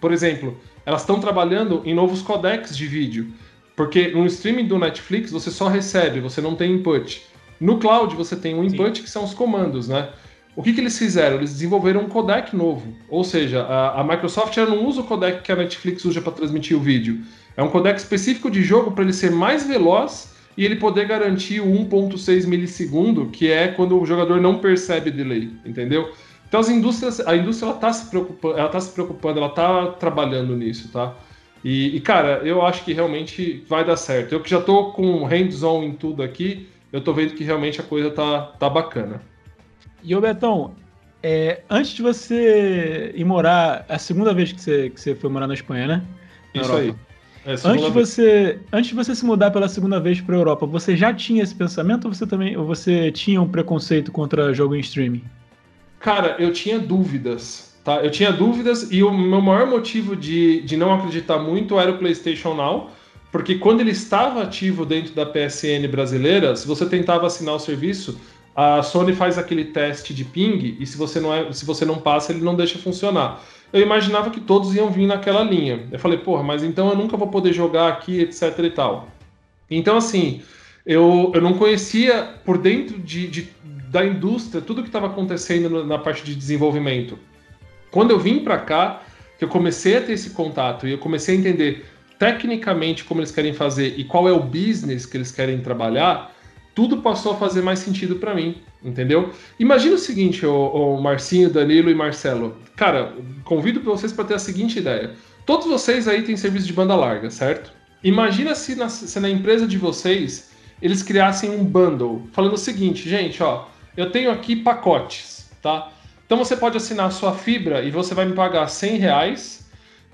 por exemplo, elas estão trabalhando em novos codecs de vídeo. Porque no streaming do Netflix você só recebe, você não tem input. No cloud você tem um input Sim. que são os comandos, né? O que, que eles fizeram? Eles desenvolveram um codec novo. Ou seja, a, a Microsoft já não usa o codec que a Netflix usa para transmitir o vídeo. É um codec específico de jogo para ele ser mais veloz e ele poder garantir o 1.6 milissegundo, que é quando o jogador não percebe delay, entendeu? Então as indústrias, a indústria ela tá se preocupando, ela tá se preocupando, ela tá trabalhando nisso, tá? E, e, cara, eu acho que realmente vai dar certo. Eu que já tô com hands-on em tudo aqui, eu tô vendo que realmente a coisa tá, tá bacana. E ô Betão, é, antes de você ir morar, a segunda vez que você, que você foi morar na Espanha, né? Na Isso Europa. aí. É, antes, de você, antes de você se mudar pela segunda vez para a Europa, você já tinha esse pensamento ou você também ou você tinha um preconceito contra jogo em streaming? Cara, eu tinha dúvidas, tá? Eu tinha dúvidas e o meu maior motivo de, de não acreditar muito era o PlayStation Now, porque quando ele estava ativo dentro da PSN brasileira, se você tentava assinar o serviço, a Sony faz aquele teste de ping e se você não, é, se você não passa, ele não deixa funcionar. Eu imaginava que todos iam vir naquela linha. Eu falei, porra, mas então eu nunca vou poder jogar aqui, etc e tal. Então, assim, eu, eu não conhecia por dentro de, de da indústria tudo que estava acontecendo na parte de desenvolvimento. Quando eu vim para cá, que eu comecei a ter esse contato e eu comecei a entender tecnicamente como eles querem fazer e qual é o business que eles querem trabalhar, tudo passou a fazer mais sentido para mim, entendeu? Imagina o seguinte, o, Marcinho, Danilo e Marcelo. Cara, convido vocês para ter a seguinte ideia. Todos vocês aí têm serviço de banda larga, certo? Imagina se na, se na empresa de vocês eles criassem um bundle, falando o seguinte, gente, ó, eu tenho aqui pacotes, tá? Então você pode assinar a sua fibra e você vai me pagar 100 reais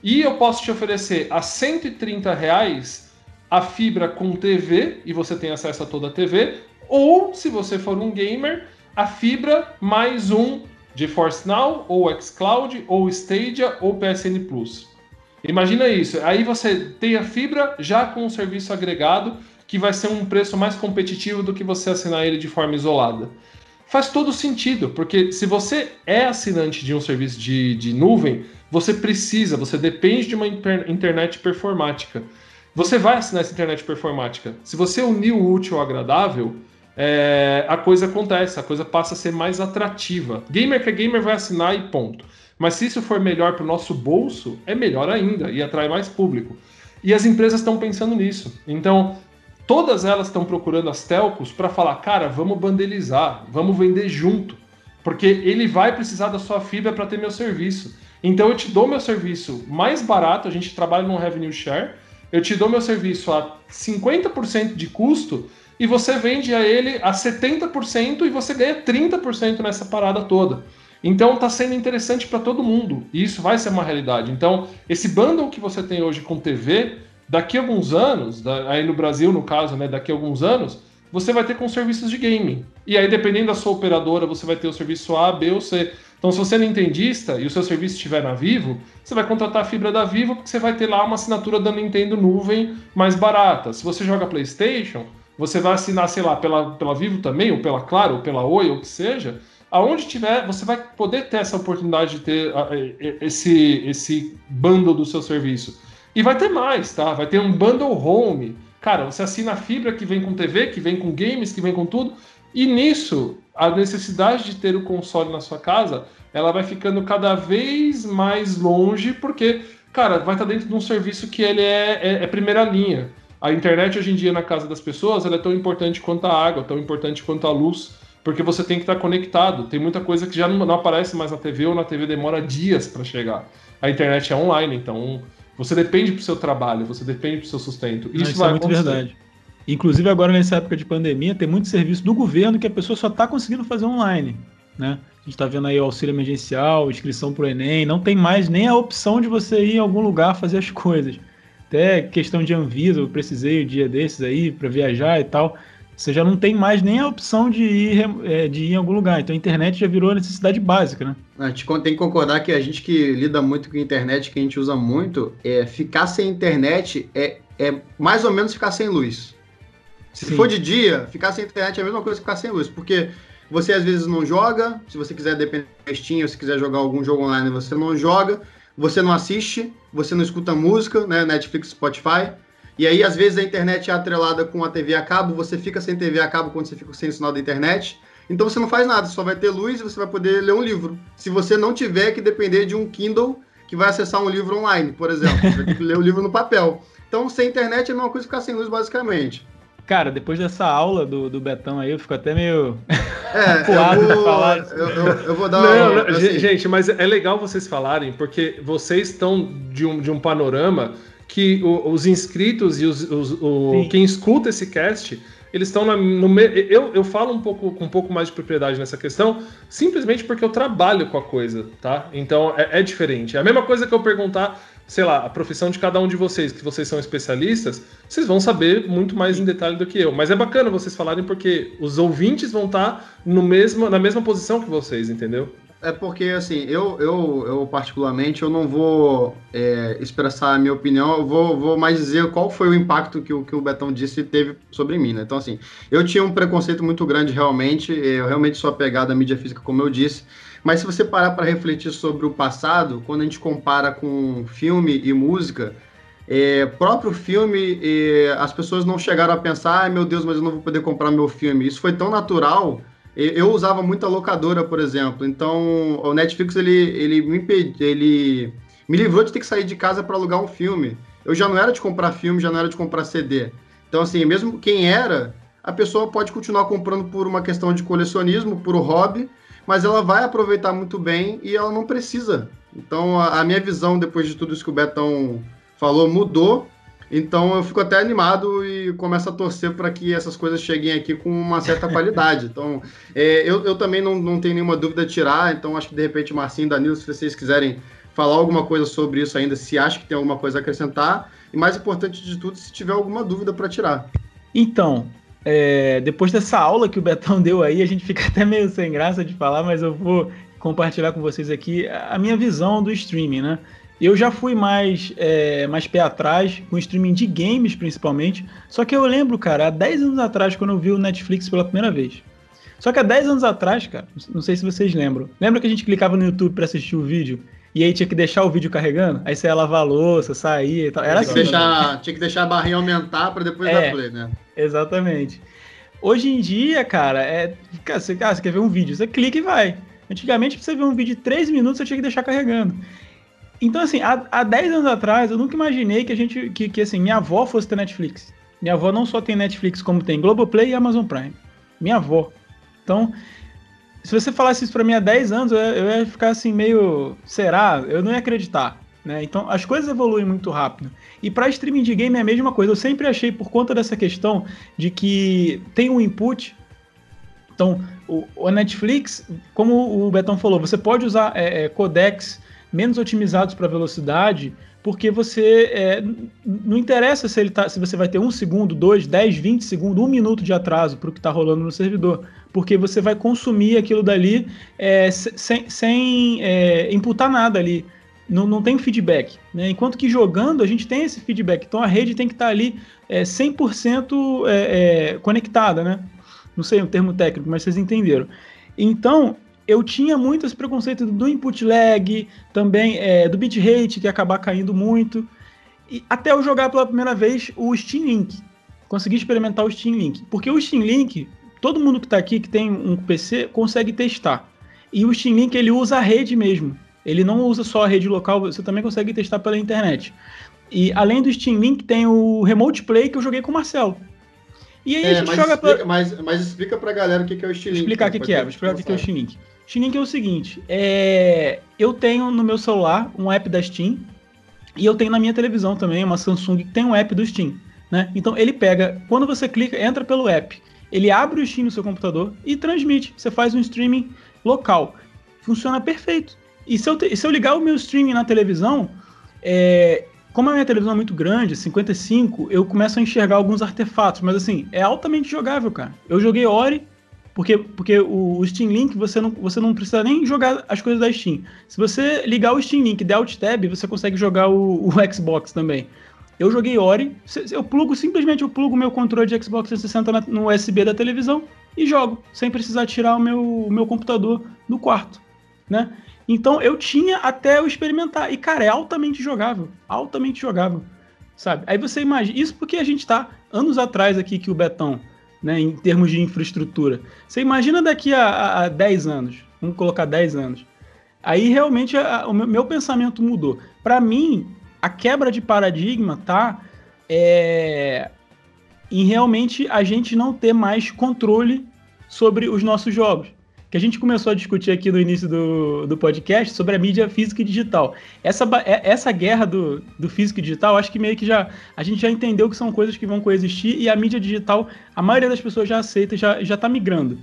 e eu posso te oferecer a 130 reais a fibra com TV e você tem acesso a toda a TV, ou se você for um gamer, a fibra mais um GeForce Now, ou xCloud, ou Stadia, ou PSN Plus. Imagina isso. Aí você tem a fibra já com um serviço agregado que vai ser um preço mais competitivo do que você assinar ele de forma isolada. Faz todo sentido, porque se você é assinante de um serviço de, de nuvem, você precisa, você depende de uma internet performática. Você vai assinar essa internet performática. Se você unir o útil ao agradável, é, a coisa acontece, a coisa passa a ser mais atrativa. Gamer que é gamer vai assinar e ponto. Mas se isso for melhor para o nosso bolso, é melhor ainda e atrai mais público. E as empresas estão pensando nisso. Então, todas elas estão procurando as telcos para falar, cara, vamos bandelizar, vamos vender junto, porque ele vai precisar da sua fibra para ter meu serviço. Então eu te dou meu serviço mais barato, a gente trabalha num revenue share, eu te dou meu serviço a 50% de custo e você vende a ele a 70% e você ganha 30% nessa parada toda. Então está sendo interessante para todo mundo e isso vai ser uma realidade. Então, esse bundle que você tem hoje com TV, daqui a alguns anos, aí no Brasil no caso, né, daqui a alguns anos, você vai ter com serviços de gaming. E aí, dependendo da sua operadora, você vai ter o serviço A, B ou C. Então, se você é nintendista e o seu serviço estiver na Vivo, você vai contratar a fibra da Vivo porque você vai ter lá uma assinatura da Nintendo nuvem mais barata. Se você joga PlayStation, você vai assinar, sei lá, pela, pela Vivo também, ou pela Claro, ou pela Oi, ou o que seja. Aonde tiver, você vai poder ter essa oportunidade de ter esse, esse bundle do seu serviço. E vai ter mais, tá? Vai ter um bundle home. Cara, você assina a fibra que vem com TV, que vem com games, que vem com tudo. E nisso, a necessidade de ter o console na sua casa, ela vai ficando cada vez mais longe, porque, cara, vai estar dentro de um serviço que ele é, é, é primeira linha. A internet hoje em dia na casa das pessoas ela é tão importante quanto a água, tão importante quanto a luz, porque você tem que estar conectado. Tem muita coisa que já não, não aparece mais na TV ou na TV demora dias para chegar. A internet é online, então você depende para o seu trabalho, você depende para o seu sustento. Isso, Isso vai é muito acontecer. verdade. Inclusive agora nessa época de pandemia tem muito serviço do governo que a pessoa só está conseguindo fazer online, né? A gente está vendo aí o auxílio emergencial, inscrição para o Enem, não tem mais nem a opção de você ir em algum lugar fazer as coisas. Até questão de Anvisa, eu precisei um dia desses aí para viajar e tal. Você já não tem mais nem a opção de ir, é, de ir em algum lugar. Então a internet já virou necessidade básica, né? A gente tem que concordar que a gente que lida muito com a internet, que a gente usa muito, é ficar sem internet é, é mais ou menos ficar sem luz. Se Sim. for de dia, ficar sem internet é a mesma coisa que ficar sem luz, porque você às vezes não joga, se você quiser depender do Steam, ou se quiser jogar algum jogo online, você não joga, você não assiste, você não escuta música, né, Netflix, Spotify, e aí às vezes a internet é atrelada com a TV a cabo, você fica sem TV a cabo quando você fica sem sinal da internet, então você não faz nada, só vai ter luz e você vai poder ler um livro. Se você não tiver que depender de um Kindle que vai acessar um livro online, por exemplo, você vai ter que ler o livro no papel. Então, sem internet é a mesma coisa que ficar sem luz, basicamente. Cara, depois dessa aula do, do Betão aí, eu fico até meio é, eu vou, falar. Eu, eu, eu, vou dar não, uma, assim. Gente, mas é legal vocês falarem, porque vocês estão de um, de um panorama que o, os inscritos e os, os o, quem escuta esse cast eles estão no eu, eu falo um pouco com um pouco mais de propriedade nessa questão, simplesmente porque eu trabalho com a coisa, tá? Então é, é diferente. É a mesma coisa que eu perguntar sei lá, a profissão de cada um de vocês, que vocês são especialistas, vocês vão saber muito mais em detalhe do que eu. Mas é bacana vocês falarem porque os ouvintes vão estar no mesmo, na mesma posição que vocês, entendeu? É porque, assim, eu, eu, eu particularmente, eu não vou é, expressar a minha opinião, eu vou, vou mais dizer qual foi o impacto que o, que o Betão disse teve sobre mim, né? Então, assim, eu tinha um preconceito muito grande, realmente, eu realmente sou apegado à mídia física, como eu disse, mas se você parar para refletir sobre o passado, quando a gente compara com filme e música, é, próprio filme, é, as pessoas não chegaram a pensar, ai meu Deus, mas eu não vou poder comprar meu filme. Isso foi tão natural. Eu usava muita locadora, por exemplo. Então, o Netflix ele, ele me impedi, ele me livrou de ter que sair de casa para alugar um filme. Eu já não era de comprar filme, já não era de comprar CD. Então, assim, mesmo quem era, a pessoa pode continuar comprando por uma questão de colecionismo, por um hobby, mas ela vai aproveitar muito bem e ela não precisa. Então, a, a minha visão, depois de tudo isso que o Betão falou, mudou. Então, eu fico até animado e começo a torcer para que essas coisas cheguem aqui com uma certa qualidade. Então, é, eu, eu também não, não tenho nenhuma dúvida de tirar. Então, acho que de repente, Marcinho, Danilo, se vocês quiserem falar alguma coisa sobre isso ainda, se acha que tem alguma coisa a acrescentar. E mais importante de tudo, se tiver alguma dúvida para tirar. Então, é, depois dessa aula que o Betão deu aí, a gente fica até meio sem graça de falar, mas eu vou compartilhar com vocês aqui a minha visão do streaming, né? Eu já fui mais, é, mais pé atrás, com streaming de games principalmente. Só que eu lembro, cara, há 10 anos atrás, quando eu vi o Netflix pela primeira vez. Só que há 10 anos atrás, cara, não sei se vocês lembram. Lembra que a gente clicava no YouTube para assistir o vídeo e aí tinha que deixar o vídeo carregando, aí você ia lavar a louça, sair e tal. Era tinha, assim, que deixar, né? tinha que deixar a barrinha aumentar para depois é, dar play, né? Exatamente. Hoje em dia, cara, é. Cara, você, ah, você quer ver um vídeo, você clica e vai. Antigamente, pra você ver um vídeo de 3 minutos, você tinha que deixar carregando. Então, assim, há, há 10 anos atrás, eu nunca imaginei que a gente. Que, que assim, minha avó fosse ter Netflix. Minha avó não só tem Netflix, como tem Globoplay e Amazon Prime. Minha avó. Então, se você falasse isso para mim há 10 anos, eu, eu ia ficar assim, meio. Será? Eu não ia acreditar. Né? Então as coisas evoluem muito rápido. E para streaming de game é a mesma coisa. Eu sempre achei, por conta dessa questão de que tem um input. Então, o, o Netflix, como o Betão falou, você pode usar é, é, codecs menos otimizados para velocidade, porque você é, não interessa se ele tá, se você vai ter um segundo, dois, dez, vinte segundos, um minuto de atraso para o que está rolando no servidor, porque você vai consumir aquilo dali é, sem, sem é, imputar nada ali não, não tem feedback. Né? Enquanto que jogando a gente tem esse feedback. Então a rede tem que estar tá ali é, 100% é, é, conectada, né? Não sei o termo técnico, mas vocês entenderam. Então eu tinha muito esse preconceito do input lag, também é, do bitrate, que ia acabar caindo muito. E até eu jogar pela primeira vez o Steam Link. Consegui experimentar o Steam Link. Porque o Steam Link, todo mundo que está aqui que tem um PC consegue testar. E o Steam Link ele usa a rede mesmo. Ele não usa só a rede local, você também consegue testar pela internet. E além do Steam Link, tem o Remote Play que eu joguei com o Marcelo. E aí é, a gente joga explica, pra... mas, mas explica pra galera o que é o Steam Link. Explicar o que, que é, vou explicar o que é o Steam Link. Steam Link é o seguinte: é... eu tenho no meu celular um app da Steam e eu tenho na minha televisão também uma Samsung que tem um app do Steam. Né? Então ele pega, quando você clica, entra pelo app, ele abre o Steam no seu computador e transmite. Você faz um streaming local. Funciona perfeito. E se eu, te, se eu ligar o meu streaming na televisão, é, como a minha televisão é muito grande, 55, eu começo a enxergar alguns artefatos, mas assim, é altamente jogável, cara. Eu joguei Ori, porque, porque o, Steam Link você não, você não precisa nem jogar as coisas da Steam. Se você ligar o Steam Link e der Tab, você consegue jogar o, o Xbox também. Eu joguei Ori, eu plugo, simplesmente eu plugo meu controle de Xbox 360 no USB da televisão e jogo, sem precisar tirar o meu, o meu computador do quarto, né? Então eu tinha até eu experimentar. E, cara, é altamente jogável. Altamente jogável. Sabe? Aí você imagina. Isso porque a gente tá anos atrás aqui que o Betão, né? Em termos de infraestrutura. Você imagina daqui a, a, a 10 anos. Vamos colocar 10 anos. Aí realmente a, o meu, meu pensamento mudou. Para mim, a quebra de paradigma tá é, em realmente a gente não ter mais controle sobre os nossos jogos que a gente começou a discutir aqui no início do, do podcast sobre a mídia física e digital. Essa, é, essa guerra do, do físico e digital, acho que meio que já a gente já entendeu que são coisas que vão coexistir e a mídia digital, a maioria das pessoas já aceita e já, já tá migrando.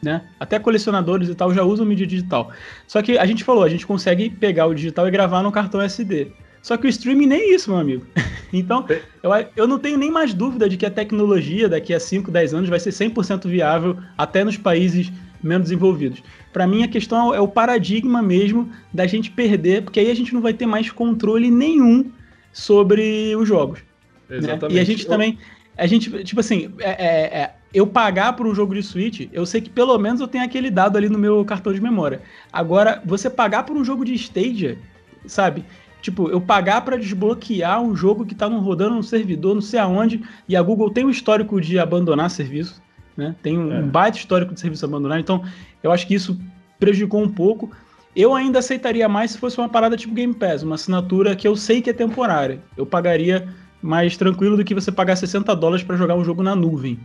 Né? Até colecionadores e tal já usam mídia digital. Só que a gente falou, a gente consegue pegar o digital e gravar no cartão SD. Só que o streaming nem isso, meu amigo. Então, eu, eu não tenho nem mais dúvida de que a tecnologia daqui a 5, 10 anos vai ser 100% viável até nos países menos desenvolvidos. Para mim, a questão é o paradigma mesmo da gente perder, porque aí a gente não vai ter mais controle nenhum sobre os jogos. Exatamente. Né? E a gente também. A gente, tipo assim, é, é, é, eu pagar por um jogo de Switch, eu sei que pelo menos eu tenho aquele dado ali no meu cartão de memória. Agora, você pagar por um jogo de Stadia, sabe? Tipo, eu pagar para desbloquear um jogo que tá rodando no servidor, não sei aonde, e a Google tem um histórico de abandonar serviço, né? Tem um, é. baita histórico de serviço abandonado, então eu acho que isso prejudicou um pouco. Eu ainda aceitaria mais se fosse uma parada tipo Game Pass, uma assinatura que eu sei que é temporária. Eu pagaria mais tranquilo do que você pagar 60 dólares para jogar um jogo na nuvem.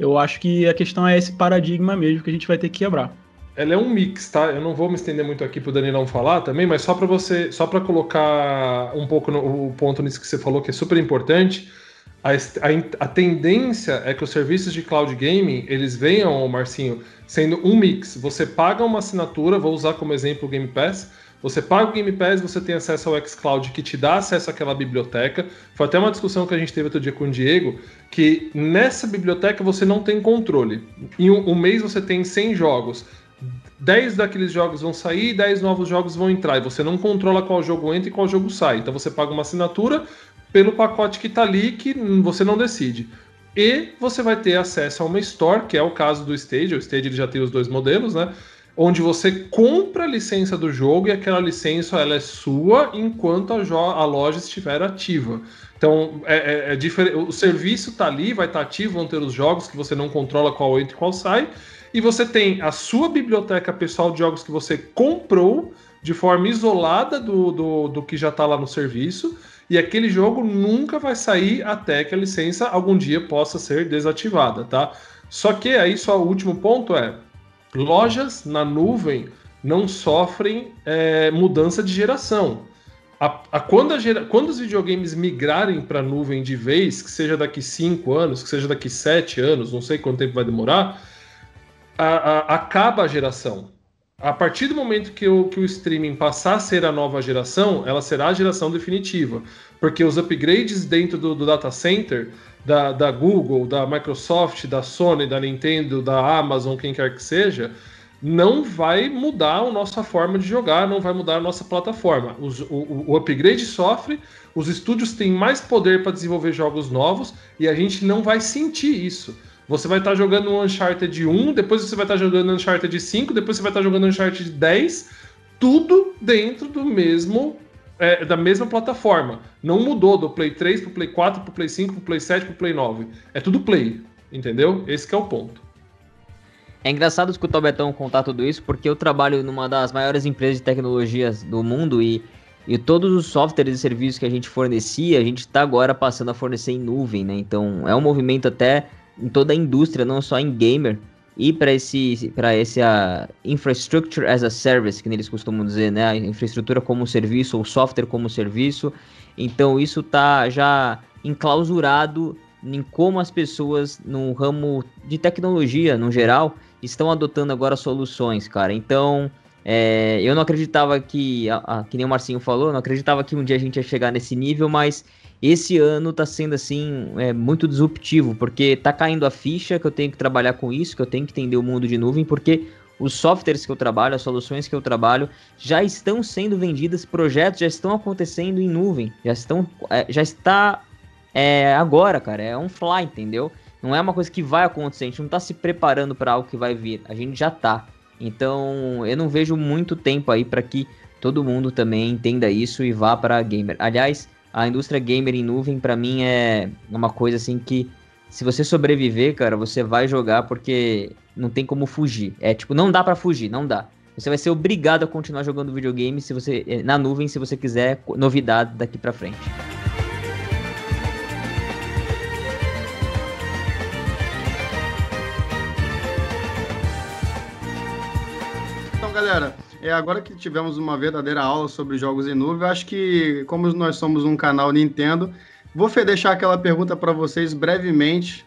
Eu acho que a questão é esse paradigma mesmo que a gente vai ter que quebrar. Ela é um mix, tá? Eu não vou me estender muito aqui pro Danilão falar também, mas só para você, só para colocar um pouco no, o ponto nisso que você falou que é super importante. A, a, a, tendência é que os serviços de cloud gaming eles venham, Marcinho, sendo um mix. Você paga uma assinatura, vou usar como exemplo o Game Pass, você paga o Game Pass, você tem acesso ao xCloud que te dá acesso àquela biblioteca. Foi até uma discussão que a gente teve outro dia com o Diego, que nessa biblioteca você não tem controle. Em um, um mês você tem 100 jogos. 10 daqueles jogos vão sair e 10 novos jogos vão entrar. E você não controla qual jogo entra e qual jogo sai. Então você paga uma assinatura pelo pacote que está ali que você não decide. E você vai ter acesso a uma store, que é o caso do Stage. O Stage ele já tem os dois modelos, né? onde você compra a licença do jogo e aquela licença ela é sua enquanto a, a loja estiver ativa. Então, é, é, é diferente. O serviço está ali, vai estar tá ativo, vão ter os jogos que você não controla qual entra e qual sai. E você tem a sua biblioteca pessoal de jogos que você comprou de forma isolada do, do, do que já está lá no serviço. E aquele jogo nunca vai sair até que a licença algum dia possa ser desativada, tá? Só que aí só o último ponto é lojas na nuvem não sofrem é, mudança de geração. A, a, quando, a gera, quando, os videogames migrarem para a nuvem de vez, que seja daqui 5 anos, que seja daqui 7 anos, não sei quanto tempo vai demorar, acaba a geração. A partir do momento que o, que o streaming passar a ser a nova geração, ela será a geração definitiva. Porque os upgrades dentro do, do data center da, da Google, da Microsoft, da Sony, da Nintendo, da Amazon, quem quer que seja, não vai mudar a nossa forma de jogar, não vai mudar a nossa plataforma. Os, o, o, upgrade sofre, os estúdios têm mais poder para desenvolver jogos novos e a gente não vai sentir isso. Você vai estar tá jogando um Uncharted 1, depois você vai estar tá jogando Uncharted 5, depois você vai estar tá jogando Uncharted 10, tudo dentro do mesmo é, da mesma plataforma. Não mudou do Play 3 pro Play 4, pro Play 5, pro Play 7, pro Play 9. É tudo Play, entendeu? Esse é o ponto. É engraçado escutar o Betão contar tudo isso, porque eu trabalho numa das maiores empresas de tecnologias do mundo e, e todos os softwares e serviços que a gente fornecia, a gente está agora passando a fornecer em nuvem, né? Então é um movimento até em toda a indústria, não só em gamer, e para esse para esse uh, infrastructure as a service que eles costumam dizer, né, a infraestrutura como serviço ou software como serviço. Então isso tá já enclausurado em como as pessoas no ramo de tecnologia, no geral, estão adotando agora soluções, cara. Então, é, eu não acreditava que, a, a, que nem o Marcinho falou, não acreditava que um dia a gente ia chegar nesse nível, mas esse ano tá sendo assim é, muito disruptivo, porque tá caindo a ficha que eu tenho que trabalhar com isso, que eu tenho que entender o mundo de nuvem, porque os softwares que eu trabalho, as soluções que eu trabalho, já estão sendo vendidas, projetos já estão acontecendo em nuvem, já estão, é, já está é, agora, cara, é um fly, entendeu? Não é uma coisa que vai acontecer, a gente não tá se preparando para algo que vai vir, a gente já tá. Então, eu não vejo muito tempo aí para que todo mundo também entenda isso e vá para gamer. Aliás, a indústria gamer em nuvem, para mim, é uma coisa assim que, se você sobreviver, cara, você vai jogar porque não tem como fugir. É tipo, não dá para fugir, não dá. Você vai ser obrigado a continuar jogando videogame se você eh, na nuvem se você quiser novidade daqui para frente. Então, galera, é, agora que tivemos uma verdadeira aula sobre jogos em nuvem, acho que, como nós somos um canal Nintendo, vou deixar aquela pergunta para vocês brevemente.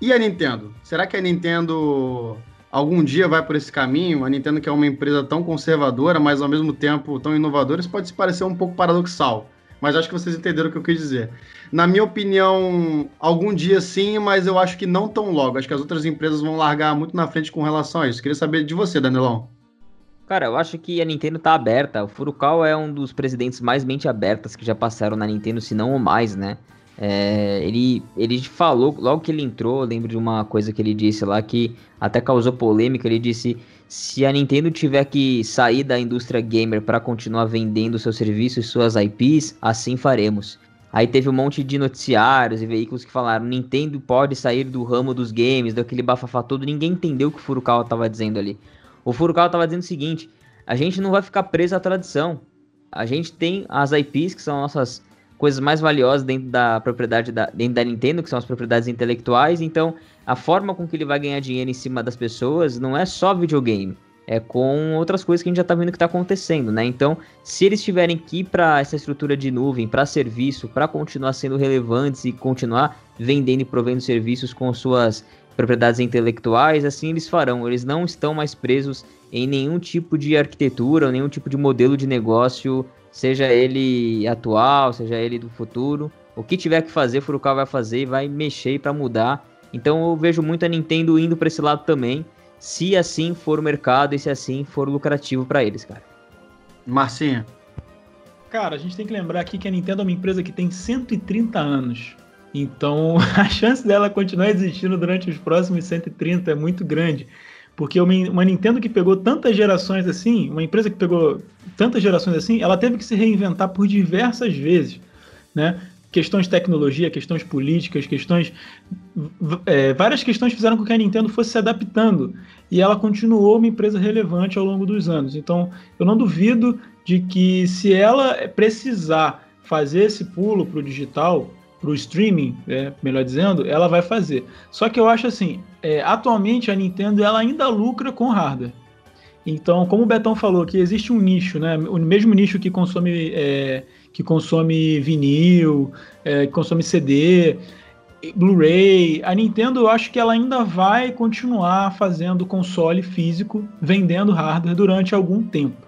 E a Nintendo? Será que a Nintendo algum dia vai por esse caminho. A Nintendo, que é uma empresa tão conservadora, mas ao mesmo tempo tão inovadora, isso pode se parecer um pouco paradoxal. Mas acho que vocês entenderam o que eu quis dizer. Na minha opinião, algum dia sim, mas eu acho que não tão logo. Acho que as outras empresas vão largar muito na frente com relação a isso. Queria saber de você, Danilão. Cara, eu acho que a Nintendo tá aberta. O Furukawa é um dos presidentes mais mente abertas que já passaram na Nintendo, se não o mais, né? É, ele, ele falou, logo que ele entrou, eu lembro de uma coisa que ele disse lá que até causou polêmica. Ele disse: se a Nintendo tiver que sair da indústria gamer para continuar vendendo seus serviços e suas IPs, assim faremos. Aí teve um monte de noticiários e veículos que falaram: Nintendo pode sair do ramo dos games, daquele bafafá todo. Ninguém entendeu o que o Furukawa estava dizendo ali. O Furukawa estava dizendo o seguinte: a gente não vai ficar preso à tradição. A gente tem as IPs, que são nossas coisas mais valiosas dentro da propriedade da, dentro da Nintendo, que são as propriedades intelectuais. Então, a forma com que ele vai ganhar dinheiro em cima das pessoas não é só videogame, é com outras coisas que a gente já está vendo que está acontecendo, né? Então, se eles tiverem que ir para essa estrutura de nuvem, para serviço, para continuar sendo relevantes e continuar vendendo e provendo serviços com suas propriedades intelectuais, assim eles farão. Eles não estão mais presos em nenhum tipo de arquitetura, ou nenhum tipo de modelo de negócio, seja ele atual, seja ele do futuro. O que tiver que fazer, Furukawa vai fazer e vai mexer para mudar. Então eu vejo muito a Nintendo indo para esse lado também, se assim for o mercado e se assim for lucrativo para eles, cara. Marcinha. Cara, a gente tem que lembrar aqui que a Nintendo é uma empresa que tem 130 anos. Então, a chance dela continuar existindo durante os próximos 130 é muito grande. Porque uma, Nintendo que pegou tantas gerações assim, uma empresa que pegou tantas gerações assim, ela teve que se reinventar por diversas vezes. Né? Questões de tecnologia, questões políticas, questões. É, várias questões fizeram com que a Nintendo fosse se adaptando. E ela continuou uma empresa relevante ao longo dos anos. Então, eu não duvido de que se ela precisar fazer esse pulo para o digital, para o streaming, é, melhor dizendo, ela vai fazer. Só que eu acho assim, é, atualmente a Nintendo ela ainda lucra com hardware. Então, como o Betão falou, que existe um nicho, né? O mesmo nicho que consome, é, que consome vinil, é, que consome CD, Blu-ray. A Nintendo, eu acho que ela ainda vai continuar fazendo console físico, vendendo hardware durante algum tempo,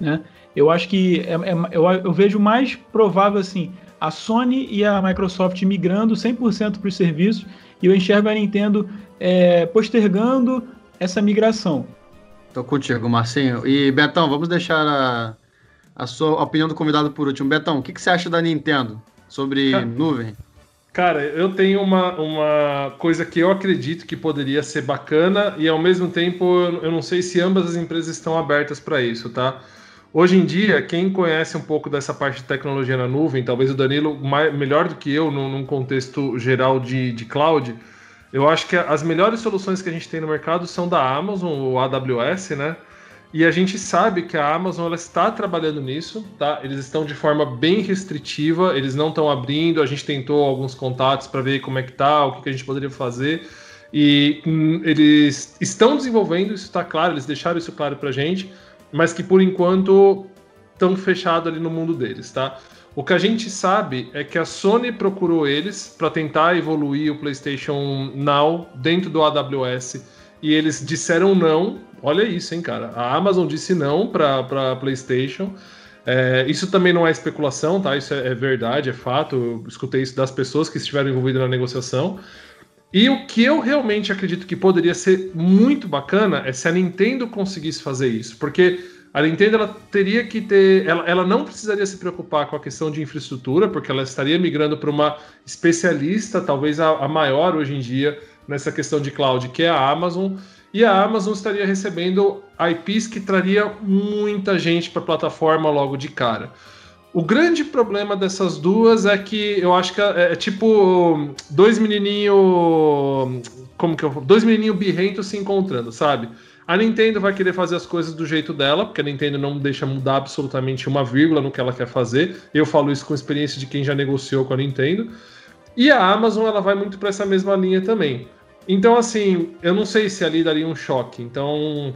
né? Eu acho que é, é, eu, eu vejo mais provável assim a Sony e a Microsoft migrando 100% para os serviços e eu enxergo a Nintendo é, postergando essa migração. Tô contigo, Marcinho. E Betão, vamos deixar a, a sua opinião do convidado por último. Betão, o que, que você acha da Nintendo sobre cara, nuvem? Cara, eu tenho uma, uma coisa que eu acredito que poderia ser bacana e ao mesmo tempo eu não sei se ambas as empresas estão abertas para isso, tá? Hoje em dia, quem conhece um pouco dessa parte de tecnologia na nuvem, talvez o Danilo mais, melhor do que eu, num, num contexto geral de, de cloud, eu acho que as melhores soluções que a gente tem no mercado são da Amazon, o AWS, né? E a gente sabe que a Amazon ela está trabalhando nisso, tá? Eles estão de forma bem restritiva, eles não estão abrindo. A gente tentou alguns contatos para ver como é que tá, o que, que a gente poderia fazer. E hum, eles estão desenvolvendo, isso está claro, eles deixaram isso claro para a gente mas que por enquanto estão fechados ali no mundo deles, tá? O que a gente sabe é que a Sony procurou eles para tentar evoluir o PlayStation Now dentro do AWS e eles disseram não. Olha isso, hein, cara? A Amazon disse não para PlayStation. É, isso também não é especulação, tá? Isso é, é, verdade, é fato. Eu escutei isso das pessoas que estiveram envolvidas na negociação. E o que eu realmente acredito que poderia ser muito bacana é se a Nintendo conseguisse fazer isso, porque a Nintendo ela teria que ter, ela, ela não precisaria se preocupar com a questão de infraestrutura, porque ela estaria migrando para uma especialista, talvez a, a maior hoje em dia nessa questão de cloud, que é a Amazon, e a Amazon estaria recebendo IPs que traria muita gente para a plataforma logo de cara. O grande problema dessas duas é que eu acho que é, é tipo dois menininho, como que eu, dois menininho birrentos se encontrando, sabe? A Nintendo vai querer fazer as coisas do jeito dela, porque a Nintendo não deixa mudar absolutamente uma vírgula no que ela quer fazer. Eu falo isso com experiência de quem já negociou com a Nintendo. E a Amazon ela vai muito para essa mesma linha também. Então, assim, eu não sei se ali daria um choque. Então,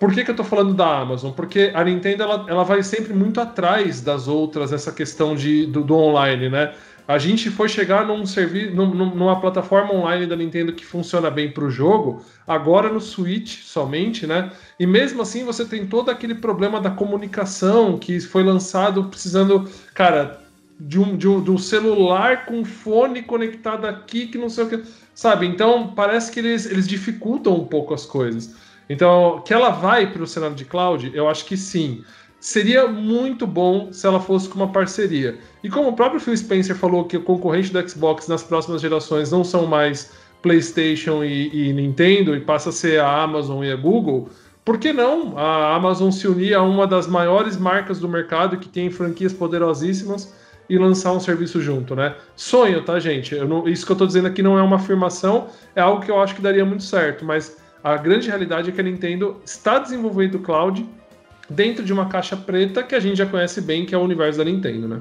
por que, que eu estou falando da Amazon? Porque a Nintendo ela, ela vai sempre muito atrás das outras nessa questão de, do, do online, né? A gente foi chegar num serviço, num, numa plataforma online da Nintendo que funciona bem para o jogo, agora no Switch somente, né? E mesmo assim você tem todo aquele problema da comunicação que foi lançado precisando, cara, de um, de um, de um celular com fone conectado aqui que não sei o que, sabe? Então parece que eles, eles dificultam um pouco as coisas. Então, que ela vai para o cenário de cloud, eu acho que sim. Seria muito bom se ela fosse com uma parceria. E como o próprio Phil Spencer falou que o concorrente do Xbox nas próximas gerações não são mais PlayStation e, e Nintendo e passa a ser a Amazon e a Google, por que não a Amazon se unir a uma das maiores marcas do mercado que tem franquias poderosíssimas e lançar um serviço junto, né? Sonho, tá, gente? Não, isso que eu tô dizendo aqui não é uma afirmação, é algo que eu acho que daria muito certo, mas a grande realidade é que a Nintendo está desenvolvendo o cloud dentro de uma caixa preta que a gente já conhece bem, que é o universo da Nintendo, né?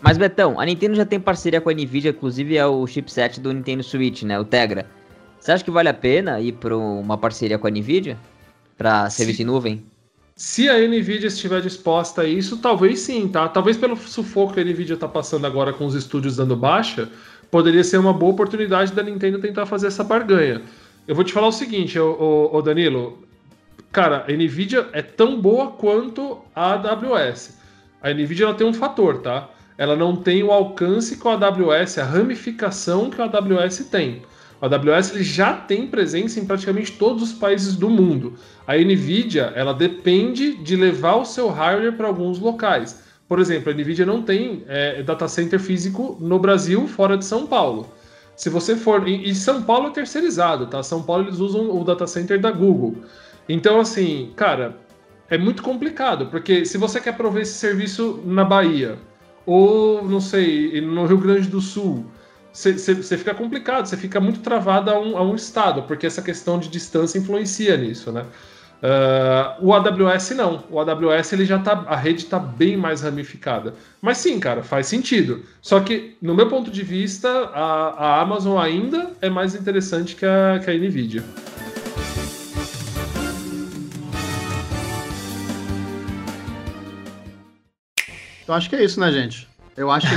Mas Betão, a Nintendo já tem parceria com a Nvidia, inclusive é o chipset do Nintendo Switch, né? O Tegra. Você acha que vale a pena ir para uma parceria com a Nvidia para serviço de nuvem? Se a Nvidia estiver disposta a isso, talvez sim, tá? Talvez pelo sufoco que a Nvidia está passando agora com os estúdios dando baixa, poderia ser uma boa oportunidade da Nintendo tentar fazer essa barganha. Eu vou te falar o seguinte, ô Danilo, Cara, a Nvidia é tão boa quanto a AWS. A Nvidia ela tem um fator, tá? Ela não tem o alcance que a AWS, a ramificação que a AWS tem. A AWS ele já tem presença em praticamente todos os países do mundo. A Nvidia ela depende de levar o seu hardware para alguns locais. Por exemplo, a Nvidia não tem é, data center físico no Brasil fora de São Paulo. Se você for. E São Paulo é terceirizado, tá? São Paulo eles usam o data center da Google. Então, assim, cara, é muito complicado, porque se você quer prover esse serviço na Bahia, ou, não sei, no Rio Grande do Sul, você fica complicado, você fica muito travado a um, a um, estado, porque essa questão de distância influencia nisso, né? Uh, o AWS não. O AWS ele já tá, a rede está bem mais ramificada. Mas sim, cara, faz sentido. Só que, no meu ponto de vista, a, a Amazon ainda é mais interessante que a, que a Nvidia. Então acho que é isso, né, gente? Eu acho que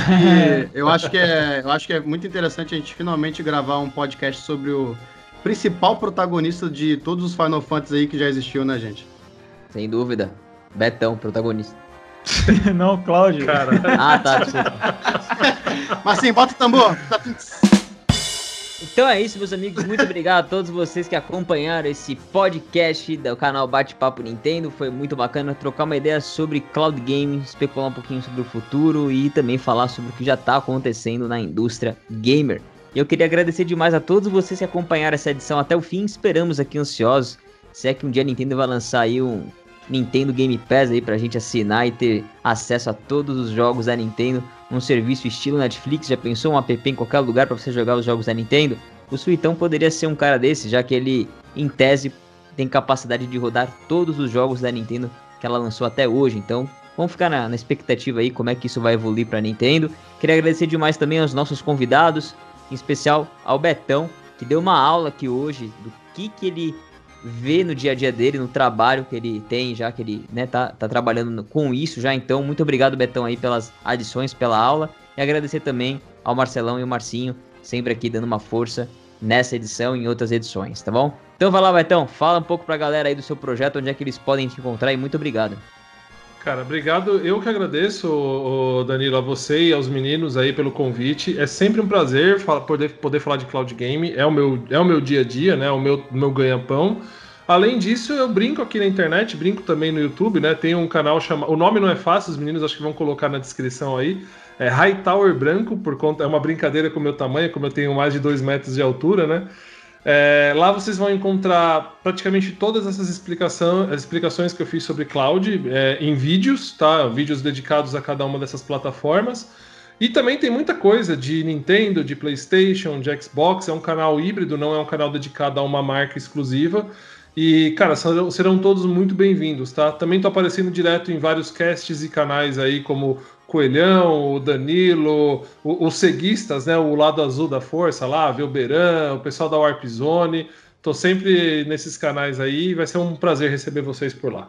eu acho que é, eu acho que é muito interessante a gente finalmente gravar um podcast sobre o principal protagonista de todos os Final Fantasy aí que já existiu, né, gente? Sem dúvida. Betão, protagonista. Não, Cláudio. Cara. Ah, tá, desculpa. Mas sim, bota o tambor. Então é isso, meus amigos. Muito obrigado a todos vocês que acompanharam esse podcast do canal Bate-Papo Nintendo. Foi muito bacana trocar uma ideia sobre cloud gaming, especular um pouquinho sobre o futuro e também falar sobre o que já está acontecendo na indústria gamer. E eu queria agradecer demais a todos vocês que acompanharam essa edição até o fim. Esperamos aqui ansiosos. Se é que um dia a Nintendo vai lançar aí um Nintendo Game Pass aí pra gente assinar e ter acesso a todos os jogos da Nintendo um serviço estilo Netflix, já pensou um app em qualquer lugar para você jogar os jogos da Nintendo? O Suitão poderia ser um cara desse, já que ele, em tese, tem capacidade de rodar todos os jogos da Nintendo que ela lançou até hoje. Então, vamos ficar na, na expectativa aí como é que isso vai evoluir para Nintendo. Queria agradecer demais também aos nossos convidados, em especial ao Betão, que deu uma aula aqui hoje do que, que ele vê no dia a dia dele, no trabalho que ele tem, já que ele né, tá, tá trabalhando com isso já. Então, muito obrigado, Betão, aí pelas adições, pela aula. E agradecer também ao Marcelão e o Marcinho, sempre aqui dando uma força nessa edição e em outras edições, tá bom? Então vai lá, Betão, fala um pouco pra galera aí do seu projeto, onde é que eles podem te encontrar e muito obrigado. Cara, obrigado. Eu que agradeço, Danilo, a você e aos meninos aí pelo convite. É sempre um prazer poder, poder falar de cloud game. É o meu, é o meu dia a dia, né? O meu, meu ganha-pão. Além disso, eu brinco aqui na internet, brinco também no YouTube, né? Tem um canal chamado. O nome não é fácil, os meninos acho que vão colocar na descrição aí. É Hightower Branco, por conta. É uma brincadeira com o meu tamanho, como eu tenho mais de 2 metros de altura, né? É, lá vocês vão encontrar praticamente todas essas explicação, explicações que eu fiz sobre cloud é, em vídeos, tá? Vídeos dedicados a cada uma dessas plataformas. E também tem muita coisa de Nintendo, de PlayStation, de Xbox. É um canal híbrido, não é um canal dedicado a uma marca exclusiva. E, cara, serão, serão todos muito bem-vindos, tá? Também tô aparecendo direto em vários casts e canais aí, como Coelhão, o Danilo, os ceguistas, né? O lado azul da força lá, Velberan, o pessoal da Warp Zone. Tô sempre nesses canais aí e vai ser um prazer receber vocês por lá.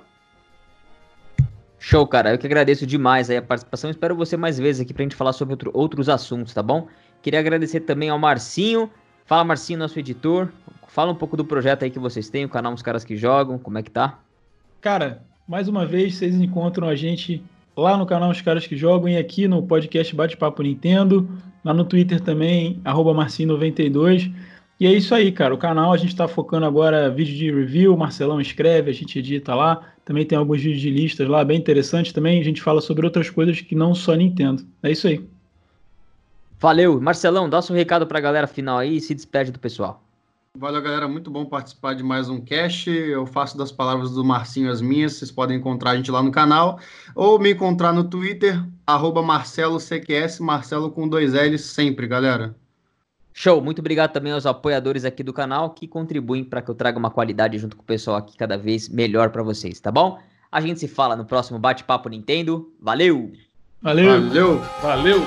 Show, cara. Eu que agradeço demais aí a participação. Espero você mais vezes aqui pra gente falar sobre outro, outros assuntos, tá bom? Queria agradecer também ao Marcinho. Fala, Marcinho, nosso editor. Fala um pouco do projeto aí que vocês têm, o canal Os Caras que Jogam, como é que tá? Cara, mais uma vez vocês encontram a gente lá no canal Os Caras que Jogam e aqui no podcast Bate-Papo Nintendo, lá no Twitter também, Marcinho92. E é isso aí, cara. O canal a gente está focando agora vídeo de review, Marcelão escreve, a gente edita lá. Também tem alguns vídeos de listas lá, bem interessantes também. A gente fala sobre outras coisas que não só Nintendo. É isso aí. Valeu. Marcelão, dá seu recado para a galera final aí e se despede do pessoal. Valeu, galera. Muito bom participar de mais um cast. Eu faço das palavras do Marcinho as minhas. Vocês podem encontrar a gente lá no canal ou me encontrar no Twitter, arroba MarceloCQS, Marcelo com dois L's sempre, galera. Show, muito obrigado também aos apoiadores aqui do canal que contribuem para que eu traga uma qualidade junto com o pessoal aqui cada vez melhor para vocês, tá bom? A gente se fala no próximo bate-papo Nintendo. Valeu! Valeu! Valeu! Valeu.